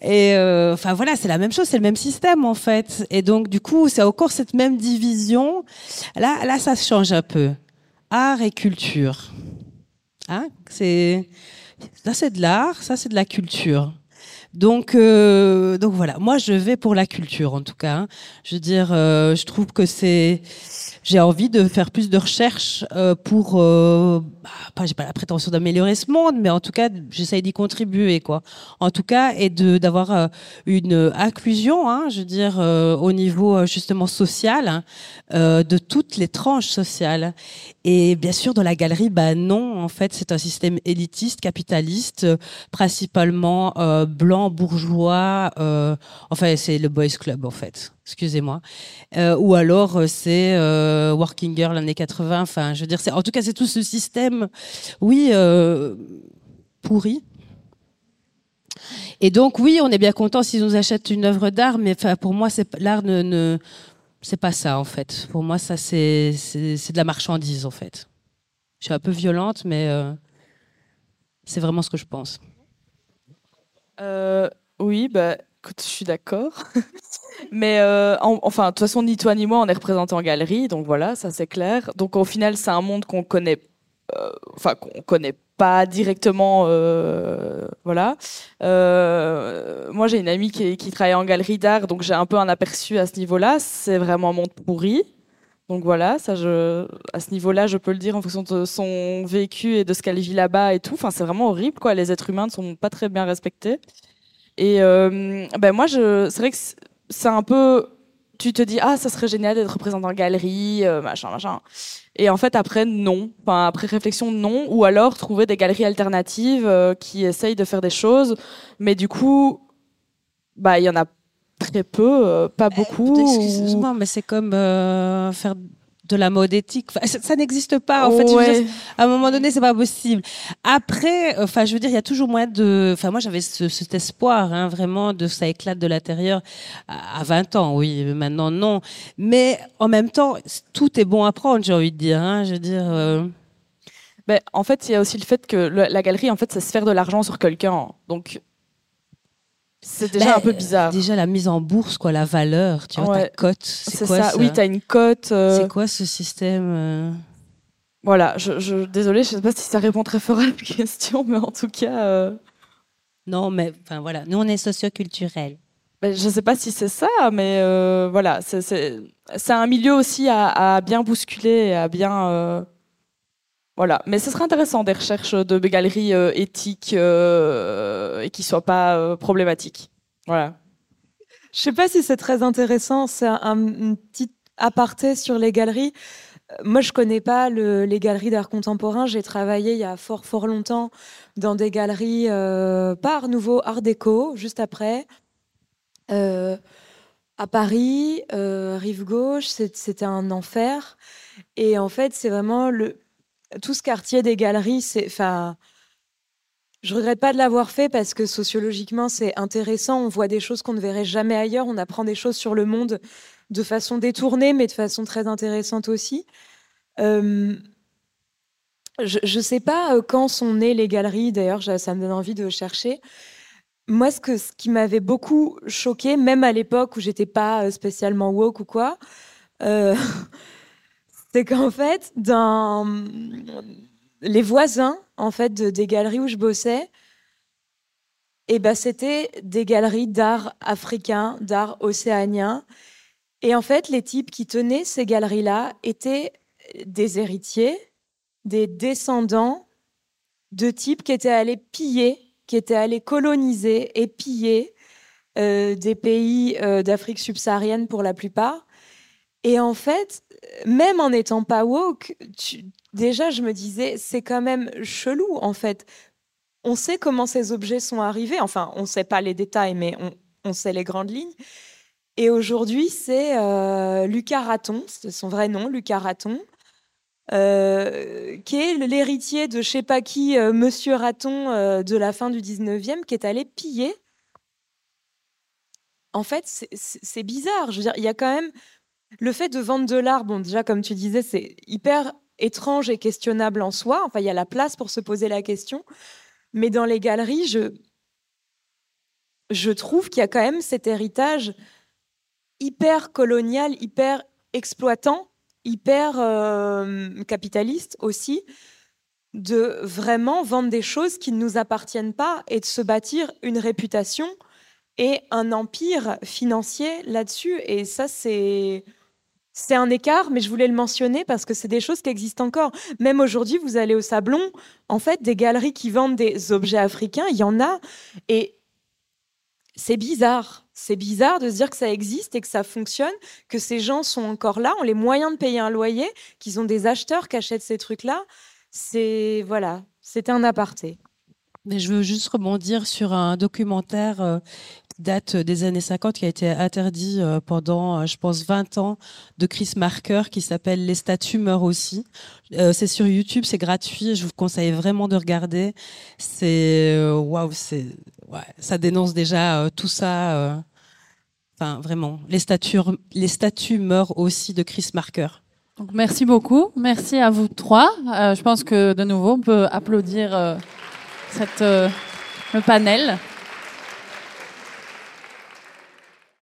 et euh, enfin voilà, c'est la même chose, c'est le même système en fait. Et donc du coup, c'est encore cette même division. Là, là, ça change un peu. Art et culture. Hein c'est ça, c'est de l'art, ça, c'est de la culture. Donc, euh, donc voilà. Moi, je vais pour la culture, en tout cas. hein. Je veux dire, euh, je trouve que c'est. J'ai envie de faire plus de recherches euh, pour. Euh, bah, pas, j'ai pas la prétention d'améliorer ce monde, mais en tout cas, j'essaye d'y contribuer, quoi. En tout cas, et de d'avoir euh, une inclusion, hein, je veux dire, euh, au niveau euh, justement social, hein, de toutes les tranches sociales. Et bien sûr, dans la galerie, bah non, en fait, c'est un système élitiste, capitaliste, principalement blanc, bourgeois. Enfin, c'est le boys club, en fait. Excusez-moi. Euh, ou alors, euh, c'est euh, working girl années 80. Enfin, je veux dire, en tout cas, c'est tout ce système, oui, pourri. Et donc, oui, on est bien content s'ils nous achètent une œuvre d'art, mais pour moi, l'art ne, ne c'est pas ça en fait. Pour moi, ça c'est de la marchandise en fait. Je suis un peu violente, mais c'est vraiment ce que je pense. Oui, bah, je suis d'accord. Mais euh, en- enfin, de toute façon, ni toi ni moi, on est représentés en galerie, donc voilà, ça c'est clair. Donc au final, c'est un monde qu'on connaît, euh, enfin qu'on connaît pas directement, euh, voilà. Moi, j'ai une amie qui, travaille en galerie d'art, donc j'ai un peu un aperçu à ce niveau-là. C'est vraiment un monde pourri. Donc voilà, à ce niveau-là, je peux le dire en fonction de son vécu et de ce qu'elle vit là-bas et tout. Enfin, c'est vraiment horrible, quoi. Les êtres humains ne sont pas très bien respectés. Et euh, ben moi, je, c'est vrai que c'est- un peu, tu te dis ah, ça serait génial d'être représenté en galerie, euh, machin, machin. Et en fait, après, non. Enfin, après réflexion, non. Ou alors trouver des galeries alternatives euh, qui essayent de faire des choses, mais du coup, bah, il y en a très peu, pas beaucoup. ou- Excuse-moi, mais c'est comme faire de la mode éthique. Enfin, ça ça n'existe pas. En fait, je veux Ouais. dire, à un moment donné, c'est pas possible. Après, enfin, je veux dire, il y a toujours moyen de. Enfin, moi, j'avais ce- cet espoir, hein, vraiment, de ça éclate de l'intérieur à à 20 ans. Oui, maintenant, non. Mais en même temps, tout est bon à prendre. J'ai envie de dire. hein, je veux dire. euh, Ben, en fait, il y a aussi le fait que le- la galerie, en fait, c'est se faire de l'argent sur quelqu'un. Donc, c'est déjà ben, un peu bizarre. Déjà, la mise en bourse, quoi, la valeur, tu vois, ta Ouais. cote. C'est quoi, ça. Oui, tu as une cote. euh, C'est quoi ce système euh Voilà, je, je, désolée, je sais pas si ça répond très fort à la question, mais en tout cas. euh, Non, mais enfin voilà, nous on est socioculturels. ben, je sais pas si c'est ça, mais voilà, c'est- un milieu aussi à, à bien bousculer, et à bien. Voilà, mais ce serait intéressant des recherches de galeries euh, éthiques euh, et qui soient pas euh, problématiques. Voilà. Je sais pas si c'est très intéressant, c'est un, petite aparté sur les galeries. Moi, je connais pas le- les galeries d'art contemporain. J'ai travaillé il y a fort, fort longtemps dans des galeries, Art Nouveau, Art Déco, juste après. À Paris, rive gauche, c'était un enfer. Et en fait, c'est vraiment le tout ce quartier des galeries. C'est, enfin, je regrette pas de l'avoir fait parce que sociologiquement, c'est intéressant. On voit des choses qu'on ne verrait jamais ailleurs. On apprend des choses sur le monde de façon détournée, mais de façon très intéressante aussi. Euh, je ne sais pas euh, quand sont nées les galeries. D'ailleurs, ça me donne envie de chercher. Moi, ce, que, ce qui m'avait beaucoup choqué, même à l'époque où j'étais pas euh, spécialement woke ou quoi, c'est qu'en fait, dans les voisins en fait de- des galeries où je bossais, et ben c'était des galeries d'art africain, d'art océanien. Et en fait, les types qui tenaient ces galeries-là étaient des héritiers, des descendants de types qui étaient allés piller, qui étaient allés coloniser et piller euh, des pays euh, d'Afrique subsaharienne pour la plupart. Et en fait, même en n'étant pas woke, déjà je me disais, c'est quand même chelou en fait. On sait comment ces objets sont arrivés, enfin on ne sait pas les détails, mais on, on sait les grandes lignes. Et aujourd'hui, c'est euh, Lucas Raton, c'est son vrai nom, Lucas Raton, euh, qui est l'héritier de je sais pas qui, euh, Monsieur Raton euh, de la fin du 19e, qui est allé piller. En fait, c'est bizarre. Je veux dire, il y a quand même le fait de vendre de l'art. Bon, déjà, comme tu disais, c'est hyper étrange et questionnable en soi. Enfin, il y a la place pour se poser la question. Mais dans les galeries, je, je trouve qu'il y a quand même cet héritage hyper colonial, hyper exploitant, hyper euh, capitaliste aussi, de vraiment vendre des choses qui ne nous appartiennent pas et de se bâtir une réputation et un empire financier là-dessus. Et ça, c'est c'est un écart, mais je voulais le mentionner parce que c'est des choses qui existent encore. Même aujourd'hui, vous allez au Sablon, en fait, des galeries qui vendent des objets africains, il y en a. Et c'est bizarre. C'est bizarre de se dire que ça existe et que ça fonctionne, que ces gens sont encore là, ont les moyens de payer un loyer, qu'ils ont des acheteurs qui achètent ces trucs-là. C'est voilà, c'était un aparté. Mais je veux juste rebondir sur un documentaire euh, date des années 50 qui a été interdit euh, pendant, euh, je pense, 20 ans de Chris Marker qui s'appelle Les statues meurent aussi. Euh, c'est sur YouTube, c'est gratuit. Je vous conseille vraiment de regarder. C'est waouh, c'est ouais, ça dénonce déjà tout ça. Enfin, vraiment, les statues, les statues meurent aussi de Chris Marker. Donc, merci beaucoup. Merci à vous trois. je pense que de nouveau, on peut applaudir cette, le panel.